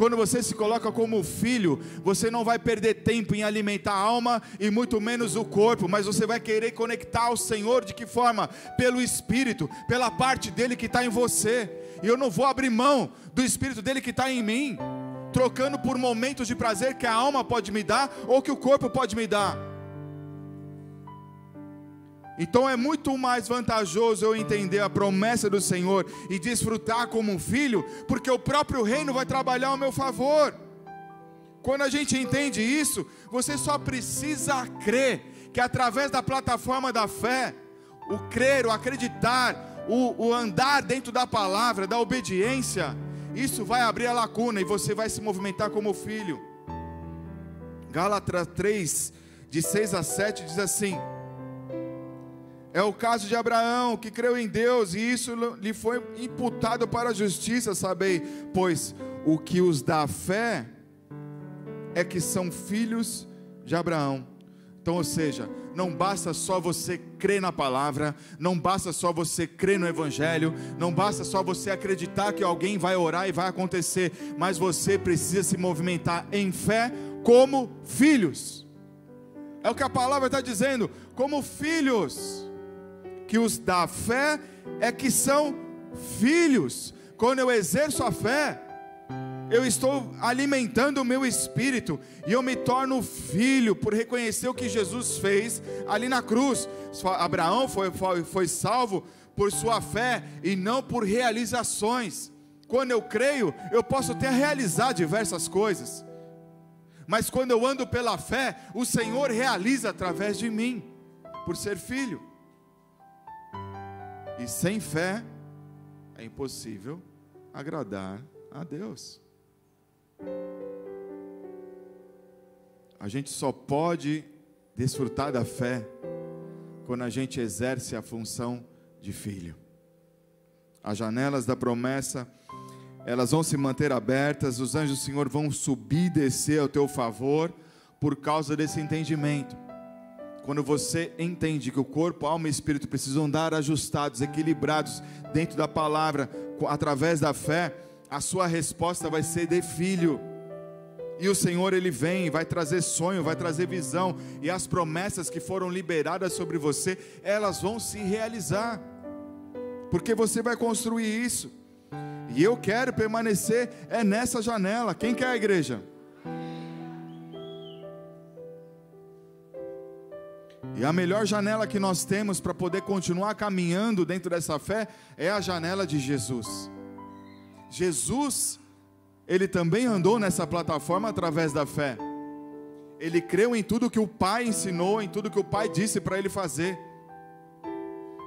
Quando você se coloca como filho, você não vai perder tempo em alimentar a alma e muito menos o corpo, mas você vai querer conectar ao Senhor de que forma? Pelo Espírito, pela parte dele que está em você. E eu não vou abrir mão do Espírito dele que está em mim, trocando por momentos de prazer que a alma pode me dar ou que o corpo pode me dar. Então é muito mais vantajoso eu entender a promessa do Senhor e desfrutar como um filho, porque o próprio reino vai trabalhar ao meu favor. Quando a gente entende isso, você só precisa crer que através da plataforma da fé, o crer, o acreditar, o, o andar dentro da palavra, da obediência, isso vai abrir a lacuna e você vai se movimentar como filho. Gálatas 3, de 6 a 7 diz assim: é o caso de Abraão, que creu em Deus, e isso lhe foi imputado para a justiça, sabei, pois o que os dá fé é que são filhos de Abraão. Então, ou seja, não basta só você crer na palavra, não basta só você crer no Evangelho, não basta só você acreditar que alguém vai orar e vai acontecer, mas você precisa se movimentar em fé como filhos. É o que a palavra está dizendo, como filhos que os da fé é que são filhos. Quando eu exerço a fé, eu estou alimentando o meu espírito e eu me torno filho por reconhecer o que Jesus fez ali na cruz. Abraão foi, foi, foi salvo por sua fé e não por realizações. Quando eu creio, eu posso até realizar diversas coisas, mas quando eu ando pela fé, o Senhor realiza através de mim, por ser filho. E sem fé é impossível agradar a Deus. A gente só pode desfrutar da fé quando a gente exerce a função de filho. As janelas da promessa, elas vão se manter abertas, os anjos do Senhor vão subir e descer ao teu favor por causa desse entendimento. Quando você entende que o corpo, alma e espírito precisam andar ajustados, equilibrados dentro da palavra, através da fé, a sua resposta vai ser de filho. E o Senhor ele vem, vai trazer sonho, vai trazer visão, e as promessas que foram liberadas sobre você, elas vão se realizar. Porque você vai construir isso. E eu quero permanecer é nessa janela. Quem quer a igreja? E a melhor janela que nós temos para poder continuar caminhando dentro dessa fé é a janela de Jesus. Jesus, ele também andou nessa plataforma através da fé. Ele creu em tudo que o Pai ensinou, em tudo que o Pai disse para ele fazer.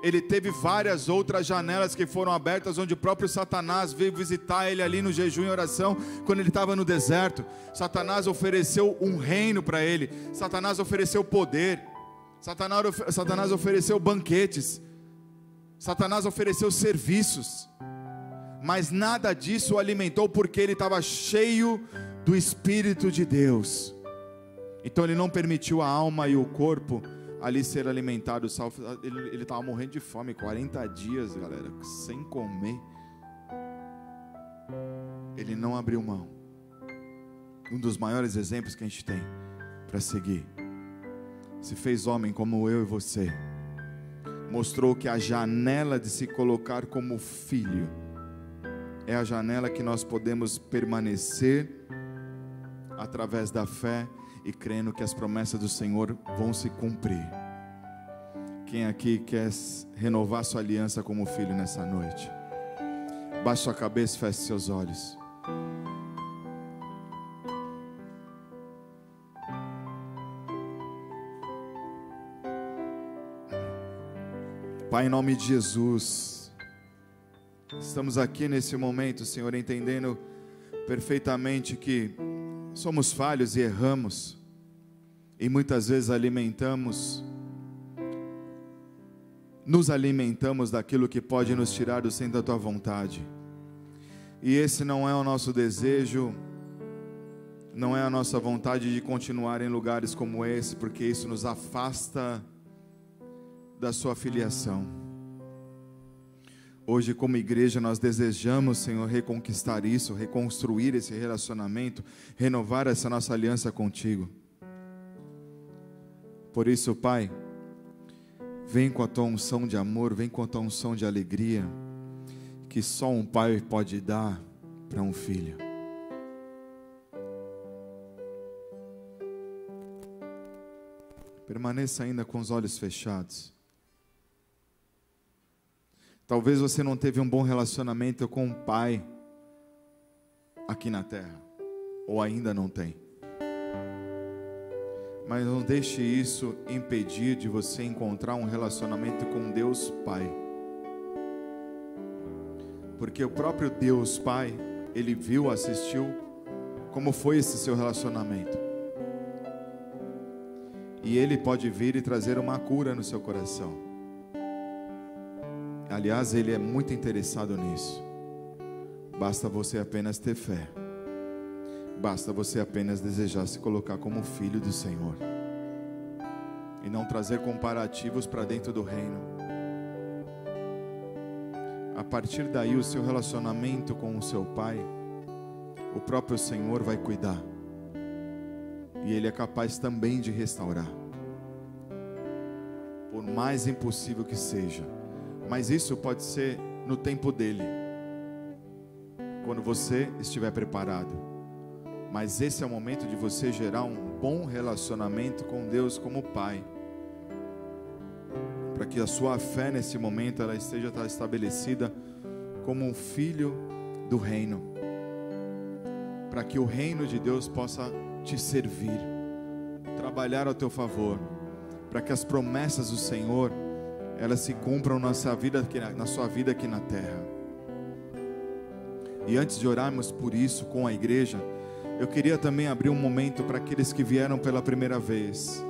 Ele teve várias outras janelas que foram abertas, onde o próprio Satanás veio visitar ele ali no jejum e oração, quando ele estava no deserto. Satanás ofereceu um reino para ele, Satanás ofereceu poder. Satanás, ofereceu banquetes, Satanás ofereceu serviços, mas nada disso o alimentou porque ele estava cheio do Espírito de Deus. Então ele não permitiu a alma e o corpo ali ser alimentado. Ele estava morrendo de fome, 40 dias, galera, sem comer. Ele não abriu mão. Um dos maiores exemplos que a gente tem para seguir se fez homem como eu e você, mostrou que a janela de se colocar como filho é a janela que nós podemos permanecer através da fé e crendo que as promessas do Senhor vão se cumprir. Quem aqui quer renovar sua aliança como filho nessa noite? Baixe sua cabeça e feche seus olhos. Pai, em nome de Jesus, estamos aqui nesse momento, Senhor, entendendo perfeitamente que somos falhos e erramos, e muitas vezes alimentamos, nos alimentamos daquilo que pode nos tirar do centro da tua vontade, e esse não é o nosso desejo, não é a nossa vontade de continuar em lugares como esse, porque isso nos afasta da sua filiação. Hoje, como igreja, nós desejamos, Senhor, reconquistar isso, reconstruir esse relacionamento, renovar essa nossa aliança contigo. Por isso, Pai, vem com a tua unção de amor, vem com a tua unção de alegria, que só um pai pode dar para um filho. Permaneça ainda com os olhos fechados. Talvez você não teve um bom relacionamento com o pai aqui na terra, ou ainda não tem. Mas não deixe isso impedir de você encontrar um relacionamento com Deus Pai. Porque o próprio Deus Pai, ele viu, assistiu como foi esse seu relacionamento. E ele pode vir e trazer uma cura no seu coração. Aliás, Ele é muito interessado nisso. Basta você apenas ter fé. Basta você apenas desejar se colocar como filho do Senhor. E não trazer comparativos para dentro do reino. A partir daí, o seu relacionamento com o seu Pai, o próprio Senhor vai cuidar. E Ele é capaz também de restaurar. Por mais impossível que seja mas isso pode ser no tempo dele, quando você estiver preparado. Mas esse é o momento de você gerar um bom relacionamento com Deus como Pai, para que a sua fé nesse momento ela esteja estabelecida como um filho do reino, para que o reino de Deus possa te servir, trabalhar ao teu favor, para que as promessas do Senhor elas se cumpram na sua vida aqui na, na sua vida aqui na terra. E antes de orarmos por isso com a igreja, eu queria também abrir um momento para aqueles que vieram pela primeira vez.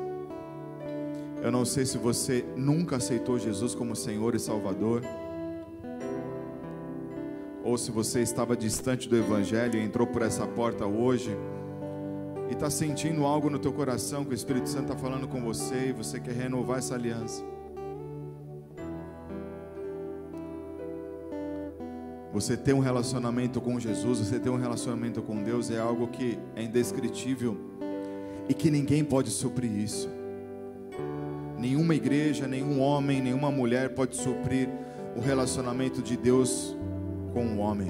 Eu não sei se você nunca aceitou Jesus como Senhor e Salvador, ou se você estava distante do Evangelho e entrou por essa porta hoje e está sentindo algo no teu coração que o Espírito Santo está falando com você e você quer renovar essa aliança. Você ter um relacionamento com Jesus, você ter um relacionamento com Deus é algo que é indescritível e que ninguém pode suprir isso. Nenhuma igreja, nenhum homem, nenhuma mulher pode suprir o relacionamento de Deus com o homem.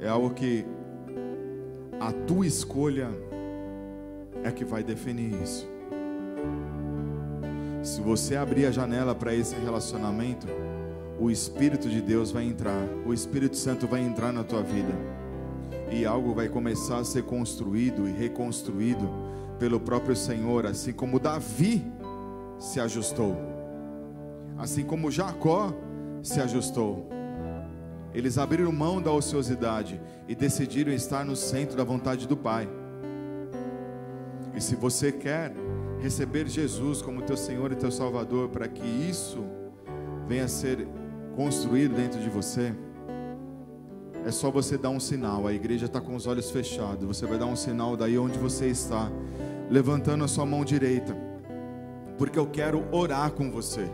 É algo que a tua escolha é que vai definir isso. Se você abrir a janela para esse relacionamento, o Espírito de Deus vai entrar, o Espírito Santo vai entrar na tua vida, e algo vai começar a ser construído e reconstruído pelo próprio Senhor, assim como Davi se ajustou, assim como Jacó se ajustou. Eles abriram mão da ociosidade e decidiram estar no centro da vontade do Pai. E se você quer receber Jesus como teu Senhor e teu Salvador, para que isso venha a ser construído dentro de você, é só você dar um sinal. A igreja está com os olhos fechados. Você vai dar um sinal daí onde você está, levantando a sua mão direita, porque eu quero orar com você.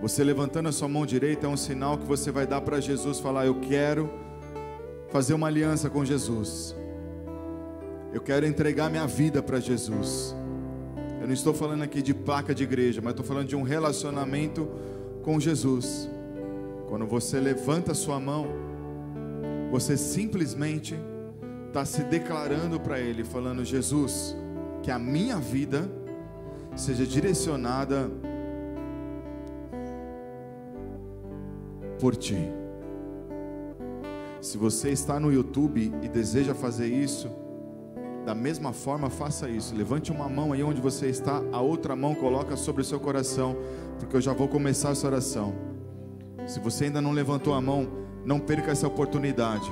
Você levantando a sua mão direita é um sinal que você vai dar para Jesus falar: Eu quero fazer uma aliança com Jesus. Eu quero entregar minha vida para Jesus. Eu não estou falando aqui de placa de igreja, mas estou falando de um relacionamento com Jesus. Quando você levanta sua mão, você simplesmente está se declarando para Ele, falando: Jesus, que a minha vida seja direcionada por Ti. Se você está no YouTube e deseja fazer isso, da mesma forma, faça isso. Levante uma mão aí onde você está, a outra mão coloca sobre o seu coração, porque eu já vou começar essa oração. Se você ainda não levantou a mão, não perca essa oportunidade.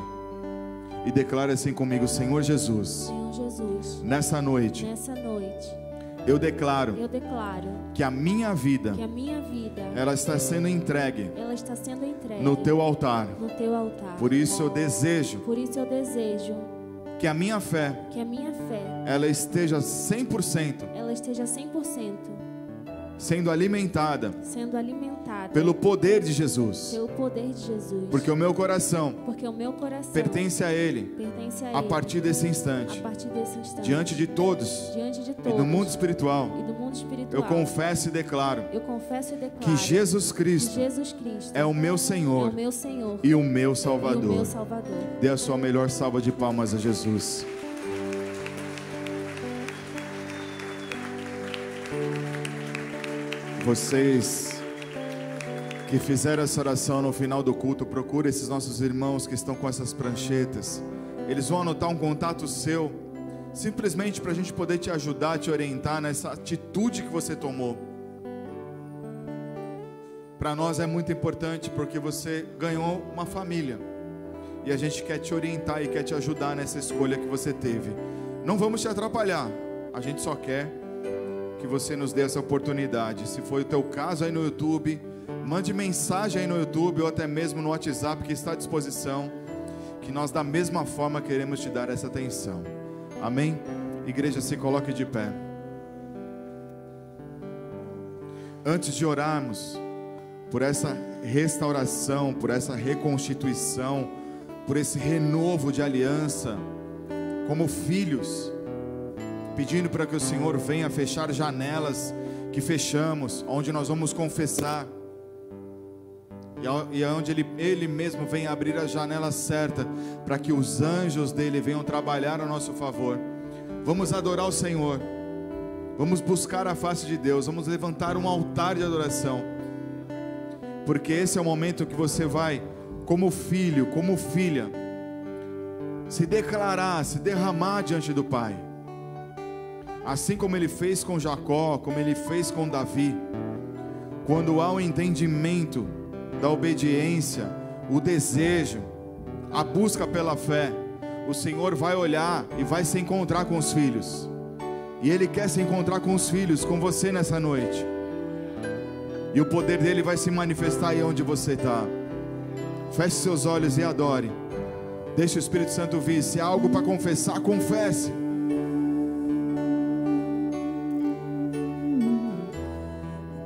E declare assim comigo, Senhor Jesus. Senhor Jesus, Nessa noite, nessa noite, eu declaro eu declaro que a minha vida, que a minha vida, ela está sendo entregue ela está sendo entregue no teu altar. no teu altar. Por isso eu desejo Por isso eu desejo que a minha fé, que a minha fé, ela esteja 100% ela esteja 100% sendo alimentada sendo alimentada pelo poder de Jesus. pelo poder de Jesus. Porque o meu coração Porque o meu coração pertence a Ele pertence a, a Ele partir desse a instante, partir desse instante. diante de todos diante de e todos do mundo espiritual. e do mundo espiritual. Eu confesso e declaro Eu confesso e declaro que Jesus que Cristo Jesus Cristo é o meu é Senhor o meu Senhor e o meu e o meu Salvador. Salvador. Dê a sua melhor salva de palmas a Jesus. Vocês que fizeram essa oração no final do culto, procure esses nossos irmãos que estão com essas pranchetas. Eles vão anotar um contato seu, simplesmente para a gente poder te ajudar, te orientar nessa atitude que você tomou. Para nós é muito importante porque você ganhou uma família. E a gente quer te orientar e quer te ajudar nessa escolha que você teve. Não vamos te atrapalhar. A gente só quer que você nos dê essa oportunidade. Se foi o teu caso aí no YouTube, mande mensagem aí no YouTube ou até mesmo no WhatsApp que está à disposição, que nós da mesma forma queremos te dar essa atenção. Amém? Igreja, se coloque de pé. Antes de orarmos por essa restauração, por essa reconstituição, por esse renovo de aliança, como filhos, pedindo para que o Senhor venha fechar janelas que fechamos, onde nós vamos confessar, e aonde ele, ele mesmo venha abrir a janela certa, para que os anjos dele venham trabalhar a nosso favor. Vamos adorar o Senhor, vamos buscar a face de Deus, vamos levantar um altar de adoração, porque esse é o momento que você vai, como filho, como filha, se declarar, se derramar diante do Pai assim como ele fez com Jacó, como ele fez com Davi. Quando há o entendimento da obediência, o desejo, a busca pela fé, o Senhor vai olhar e vai se encontrar com os filhos. E Ele quer se encontrar com os filhos, com você nessa noite. E o poder dele vai se manifestar aí onde você está. Feche seus olhos e adore. Deixe o Espírito Santo vir. Se há algo para confessar, confesse.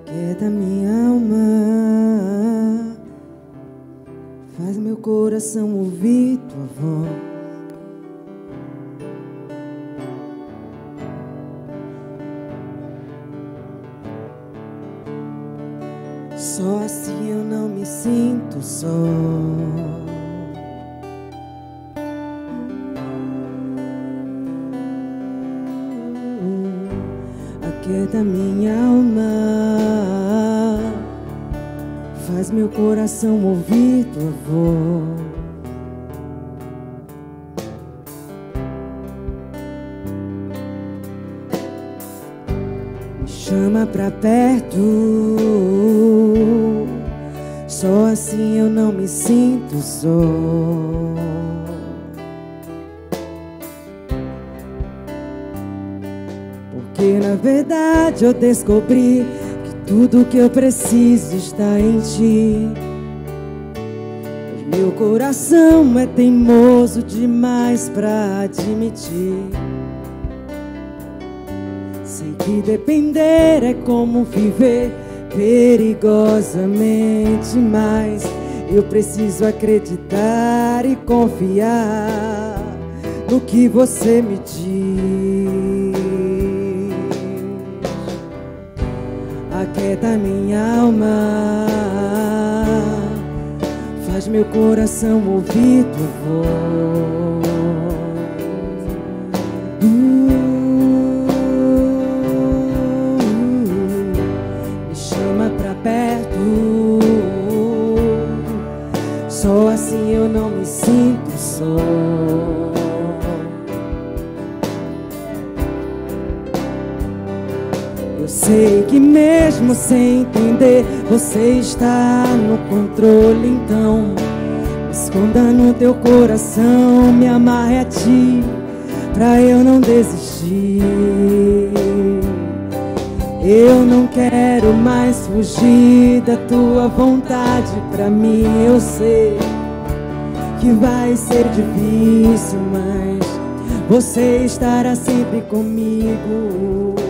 Quieta minha alma, faz meu coração ouvir tua voz. Só assim eu não me sinto só. Aquieta minha alma, faz meu coração ouvir tua voz. Me chama pra perto, só assim eu não me sinto só. Porque na verdade eu descobri tudo que eu preciso está em ti. Meu coração é teimoso demais pra admitir. Sei que depender é como viver perigosamente, mas eu preciso acreditar e confiar no que você me diz. Aquieta minha alma, faz meu coração ouvir tua voz. Uh, me chama pra perto, só assim eu não me sinto só. Sei mesmo sem entender, você está no controle, então esconda no teu coração, me amarre a ti, pra eu não desistir. Eu não quero mais fugir da tua vontade, pra mim eu sei que vai ser difícil, mas você estará sempre comigo.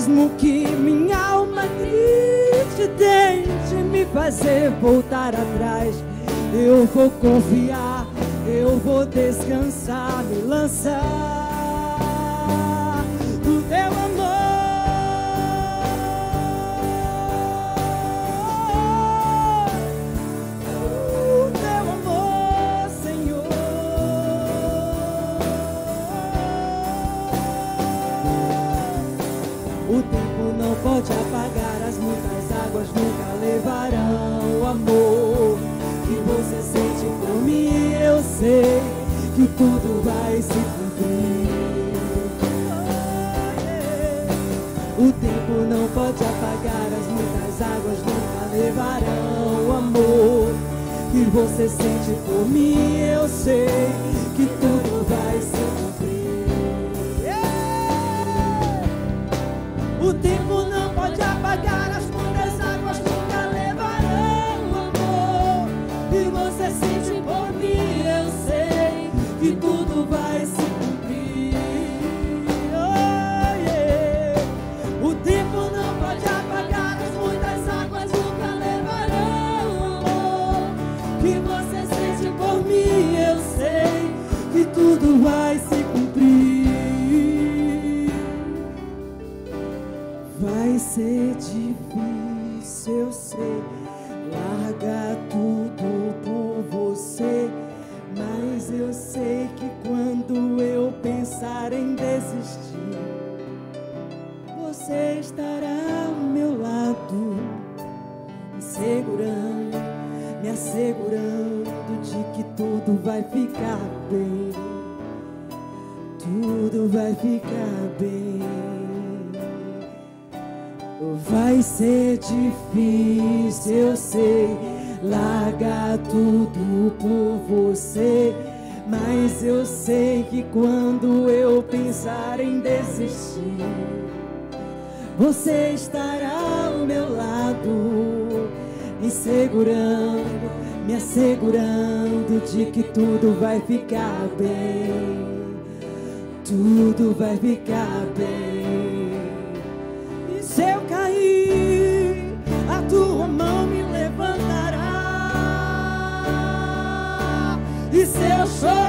Mesmo que minha alma grite, tente me fazer voltar atrás, eu vou confiar, eu vou descansar, me lançar vai ficar bem. Tudo vai ficar bem. E se eu cair, a tua mão me levantará. E se eu chorar,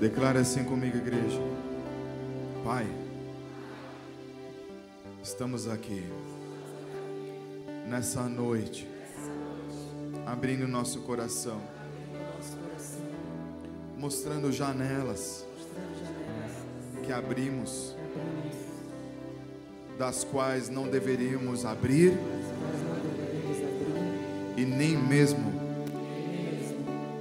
Declare assim comigo, igreja. Pai, estamos aqui nessa noite, abrindo nosso coração, mostrando janelas que abrimos, das quais não deveríamos abrir e nem mesmo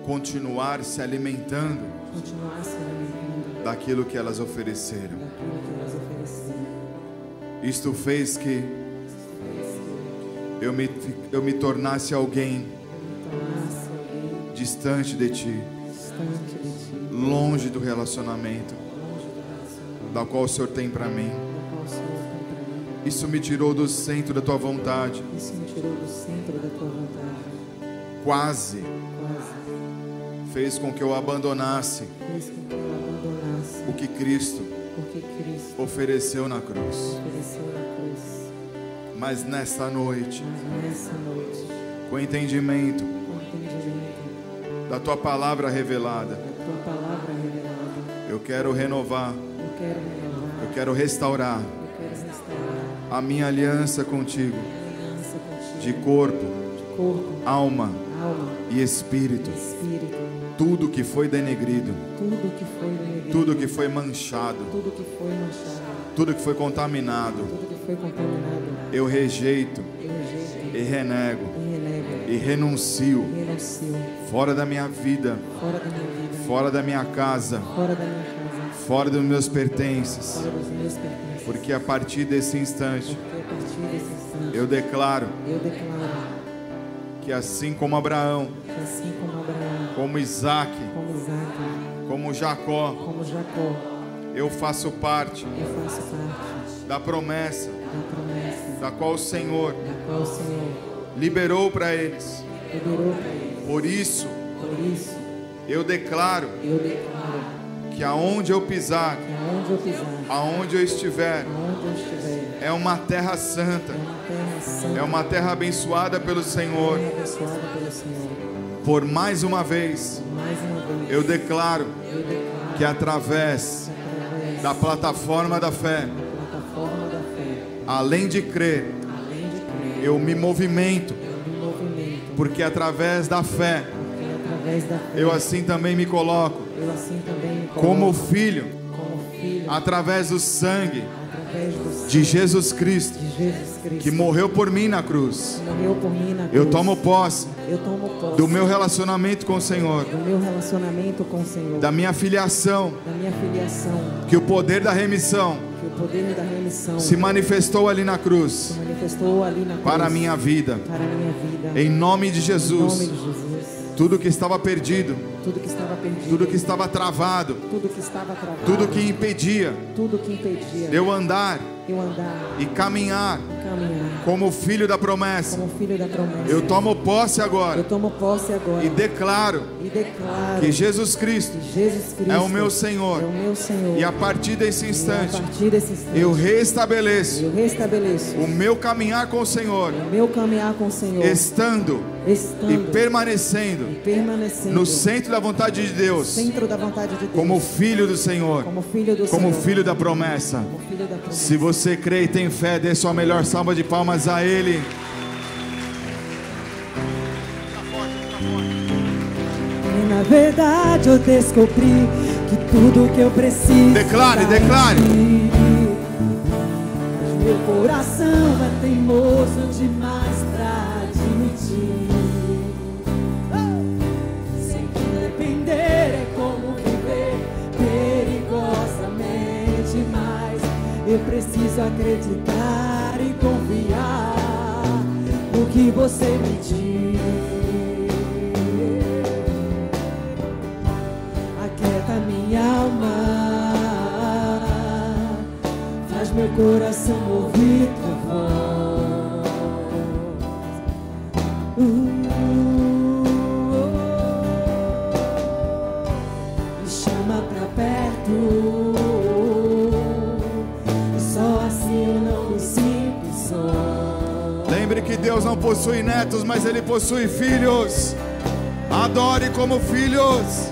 continuar se alimentando Continuar se alimentando daquilo que elas ofereceram. que. Isto fez que eu me, eu me tornasse alguém distante de ti, distante de ti, longe do relacionamento longe do relacionamento da qual o Senhor tem para mim. da qual o Senhor tem para mim. Isso me tirou do centro da tua vontade, Isso me tirou do centro da tua vontade. quase Quase fez com que eu abandonasse fez com que eu abandonasse o que Cristo o que Cristo ofereceu na cruz. ofereceu na cruz. Mas nesta noite, Mas nessa noite, com entendimento com entendimento da tua palavra revelada, da tua palavra revelada, eu quero renovar, eu quero renovar, eu quero restaurar eu quero restaurar a minha aliança contigo, a aliança contigo, de corpo, de corpo, alma alma e espírito. e espírito. Tudo que foi denegrido, Tudo que foi denegrido, tudo que foi manchado, tudo que foi manchado, tudo que foi contaminado, tudo que foi contaminado, eu rejeito eu rejeito. e renego e renego. e renuncio e renuncio. fora da minha vida, fora da minha vida, fora da minha casa, fora da minha casa, fora dos meus pertences, fora dos meus pertences. porque a partir desse instante Porque a partir desse instante eu declaro eu declaro que assim como Abraão, que assim como Abraão, como Isaac, como Isaac, como Jacó, como Jacó, eu faço parte eu faço parte da promessa da promessa da qual o Senhor da qual o Senhor liberou para eles. liberou para eles. Por isso, Por isso, eu declaro eu declaro que aonde eu pisar, que aonde eu pisar, aonde eu estiver, aonde eu estiver, é uma terra santa, é uma terra santa, é uma terra abençoada pelo Senhor. terra abençoada pelo Senhor. Por mais uma vez, eu declaro que através da plataforma da fé, além de crer, eu me movimento, porque através da fé, eu assim também me coloco como filho, através do sangue de Jesus Cristo, Cristo, que morreu por mim na cruz. morreu por mim na cruz. Eu tomo posse eu tomo posse do meu relacionamento com o Senhor, do meu relacionamento com o Senhor, da minha filiação, da minha filiação, que o poder da remissão que o poder da remissão se manifestou ali na cruz se manifestou ali na cruz para a minha vida. para a minha vida. Em nome de Em nome Jesus, de Jesus. tudo que estava perdido, Tudo que estava perdido, tudo que estava travado, tudo que estava travado, tudo que impedia tudo que impedia. eu andar eu andar e caminhar e caminhar como filho da promessa, como filho da promessa. eu tomo posse Eu agora tomo posse agora e declaro e declaro que Jesus Cristo Jesus Cristo é o meu Senhor. é o meu Senhor. E a partir desse E a instante, partir desse instante, eu restabeleço eu restabeleço o meu caminhar com o Senhor, o meu caminhar com o Senhor, estando estando e permanecendo e permanecendo no centro da vontade de Deus, da vontade de Deus, como filho do Senhor, como filho do como Senhor, filho da promessa. filho da promessa. Se você crê e tem fé, dê sua melhor salva de palmas a Ele. E na verdade eu descobri que tudo que eu preciso Declare, declare. meu coração é teimoso demais pra admitir. Preciso acreditar e confiar no que você me diz. Aquieta minha alma, faz meu coração ouvir Deus não possui netos, mas Ele possui filhos. Adore como filhos.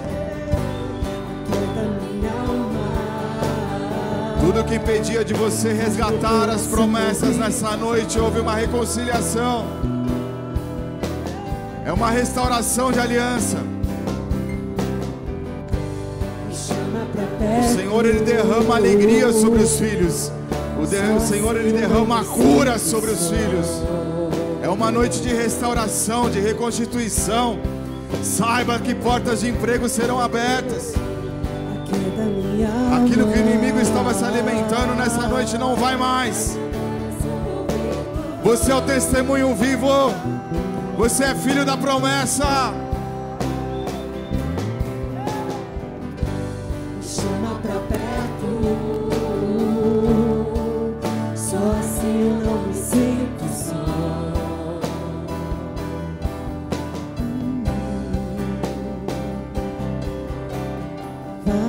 Tudo que impedia de você resgatar as promessas nessa noite, houve uma reconciliação. É uma restauração de aliança. O. Senhor ele derrama alegria sobre os filhos. O, de- o Senhor ele derrama cura sobre os filhos. É uma noite de restauração, de reconstituição. Saiba que portas de emprego serão abertas. Aquilo que o inimigo estava se alimentando nessa noite não vai mais. Você é o testemunho vivo. Você é filho da promessa.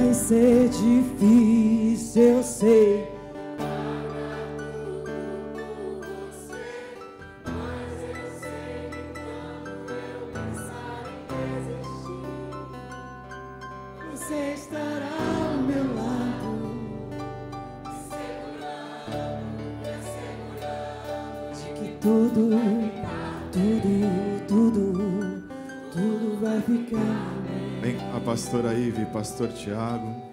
Vai ser difícil, eu sei. Pastor Tiago.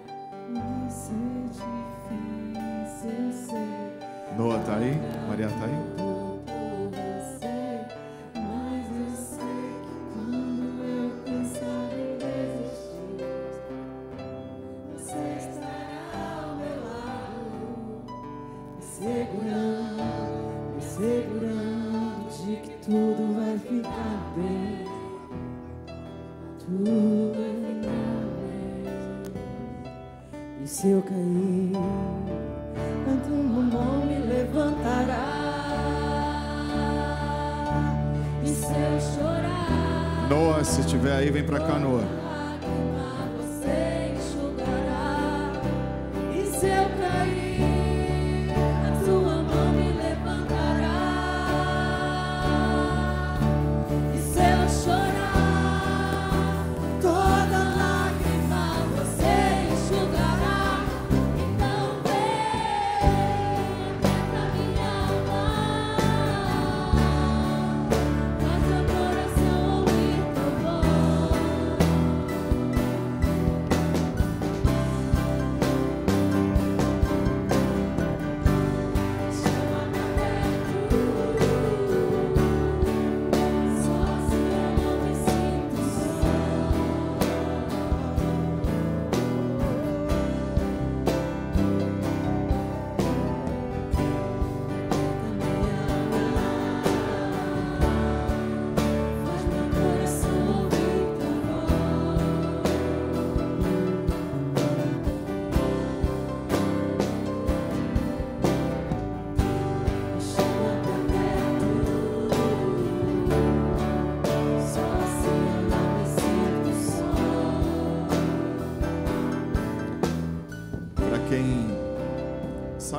Vem pra cá,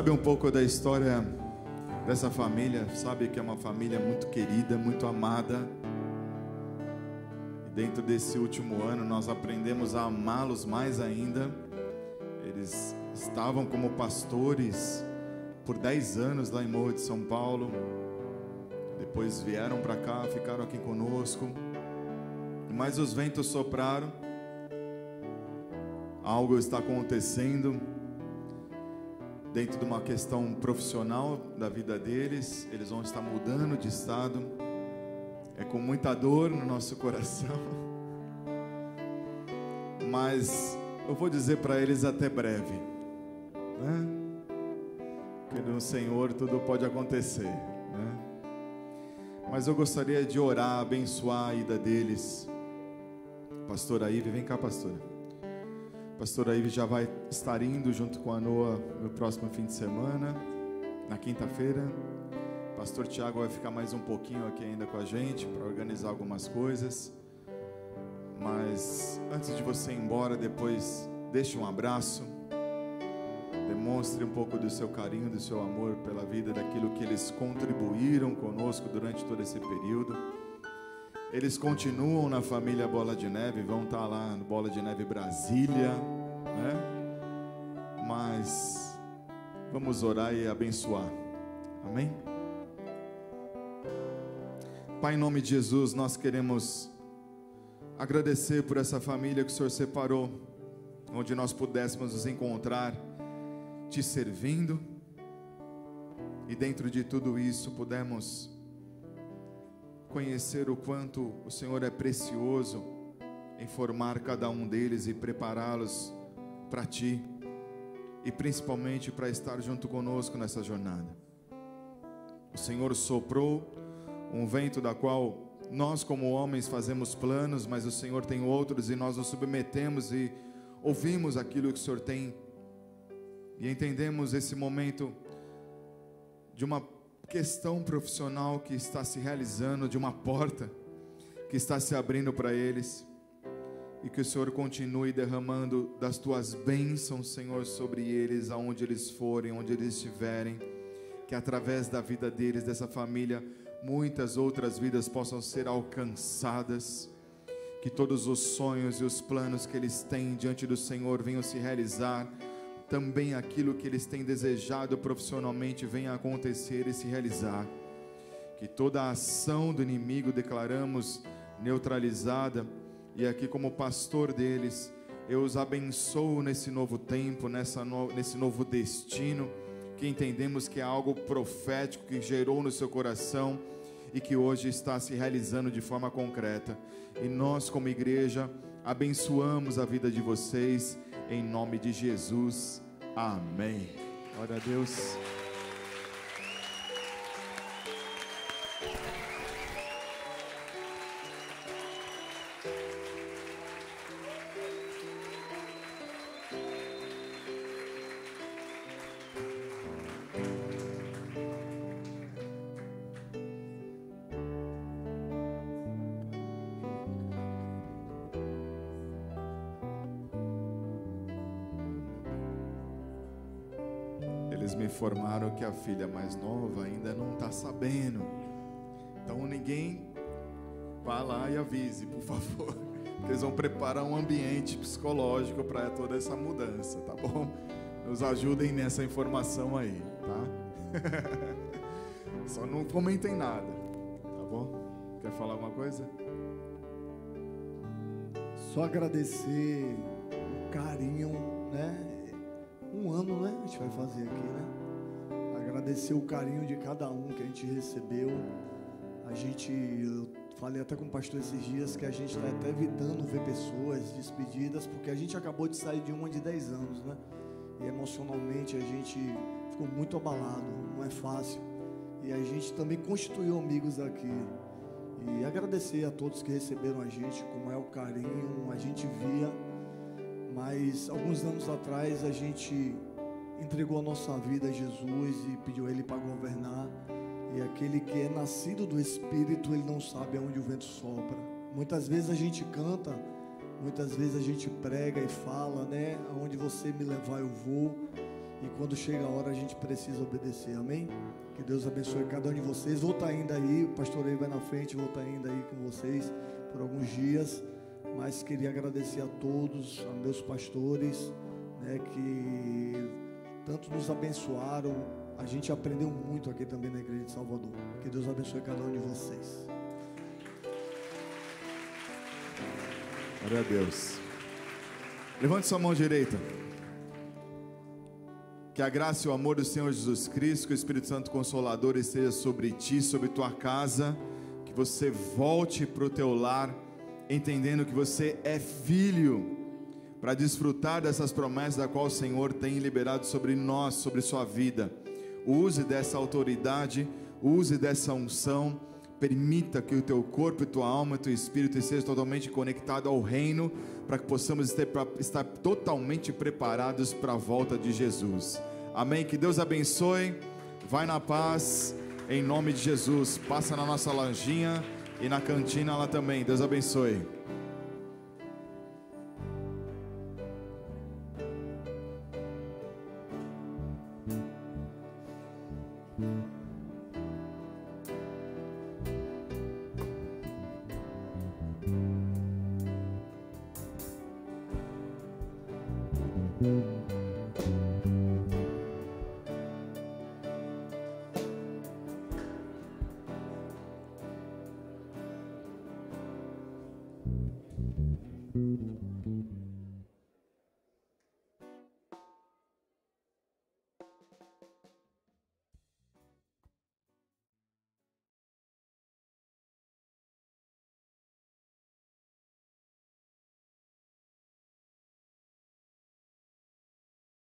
sabe um pouco da história dessa família, sabe que é uma família muito querida, muito amada. E dentro desse último ano nós aprendemos a amá-los mais ainda. Eles estavam como pastores por 10 anos lá em Morro de São Paulo. Depois vieram para cá, ficaram aqui conosco. Mas os ventos sopraram. Algo está acontecendo dentro de uma questão profissional da vida deles. Eles vão estar mudando de estado. É com muita dor no nosso *laughs* coração. Mas eu vou dizer para eles até breve. Né? Porque no Senhor tudo pode acontecer. Né? Mas eu gostaria de orar, abençoar a ida deles. Pastora Ive, vem cá, pastora. Pastora Ive já vai estar indo junto com a Noa no próximo fim de semana, na quinta-feira. Pastor Tiago vai ficar mais um pouquinho aqui ainda com a gente para organizar algumas coisas. Mas antes de você ir embora, depois deixe um abraço. Demonstre um pouco do seu carinho, do seu amor pela vida, daquilo que eles contribuíram conosco durante todo esse período. Eles continuam na família Bola de Neve, vão estar lá no Bola de Neve Brasília, né? Mas vamos orar e abençoar. Amém? Pai, em nome de Jesus, nós queremos agradecer por essa família que o Senhor separou, onde nós pudéssemos nos encontrar te servindo e dentro de tudo isso pudemos conhecer o quanto o Senhor é precioso em formar cada um deles e prepará-los para ti e principalmente para estar junto conosco nessa jornada. O Senhor soprou um vento da qual nós como homens fazemos planos, mas o Senhor tem outros e nós nos submetemos e ouvimos aquilo que o Senhor tem e entendemos esse momento de uma questão profissional que está se realizando, de uma porta que está se abrindo para eles. E que o Senhor continue derramando das tuas bênçãos, Senhor, sobre eles, aonde eles forem, onde eles estiverem. Que através da vida deles, dessa família, muitas outras vidas possam ser alcançadas. Que todos os sonhos e os planos que eles têm diante do Senhor venham se realizar também aquilo que eles têm desejado profissionalmente venha acontecer e se realizar. Que toda a ação do inimigo declaramos neutralizada, e aqui, como pastor deles, eu os abençoo nesse novo tempo, nessa no, nesse novo destino, que entendemos que é algo profético que gerou no seu coração e que hoje está se realizando de forma concreta. E nós, como igreja, abençoamos a vida de vocês em nome de Jesus. Amém. Glória a Deus. Que a filha mais nova ainda não está sabendo. Então ninguém vá lá e avise, por favor. *laughs* Eles vão preparar um ambiente psicológico para toda essa mudança, tá bom? Nos ajudem nessa informação aí, tá? *laughs* Só não comentem nada, tá bom? Quer falar alguma coisa? Só agradecer o carinho, né? Um ano, né? A gente vai fazer aqui, né? Agradecer o carinho de cada um que a gente recebeu. A gente, eu falei até com o pastor esses dias que a gente está até evitando ver pessoas despedidas, porque a gente acabou de sair de uma de 10 anos, né? E emocionalmente a gente ficou muito abalado, não é fácil. E a gente também constituiu amigos aqui. E agradecer a todos que receberam a gente, como é o carinho, a gente via. Mas alguns anos atrás a gente entregou a nossa vida a Jesus e pediu a Ele para governar. E aquele que é nascido do Espírito, ele não sabe aonde o vento sopra. Muitas vezes a gente canta, muitas vezes a gente prega e fala, né? Aonde você me levar eu vou. E quando chega a hora, a gente precisa obedecer. Amém? Que Deus abençoe cada um de vocês. Vou estar ainda aí, o pastor aí vai na frente, vou estar ainda aí com vocês por alguns dias. Mas queria agradecer a todos, a meus pastores, né, que tanto nos abençoaram. A gente aprendeu muito aqui também na Igreja de Salvador. Que Deus abençoe cada um de vocês. Glória a Deus. Levante sua mão direita. Que a graça e o amor do Senhor Jesus Cristo, que o Espírito Santo Consolador esteja sobre ti, sobre tua casa. Que você volte para o teu lar, entendendo que você é filho, para desfrutar dessas promessas da qual o Senhor tem liberado sobre nós, sobre sua vida. Use dessa autoridade, use dessa unção Permita que o teu corpo, tua alma teu espírito estejam totalmente conectados ao reino, para que possamos estar totalmente preparados para a volta de Jesus. Amém. Que Deus abençoe. Vai na paz, em nome de Jesus. Passa na nossa lojinha e na cantina lá também. Deus abençoe.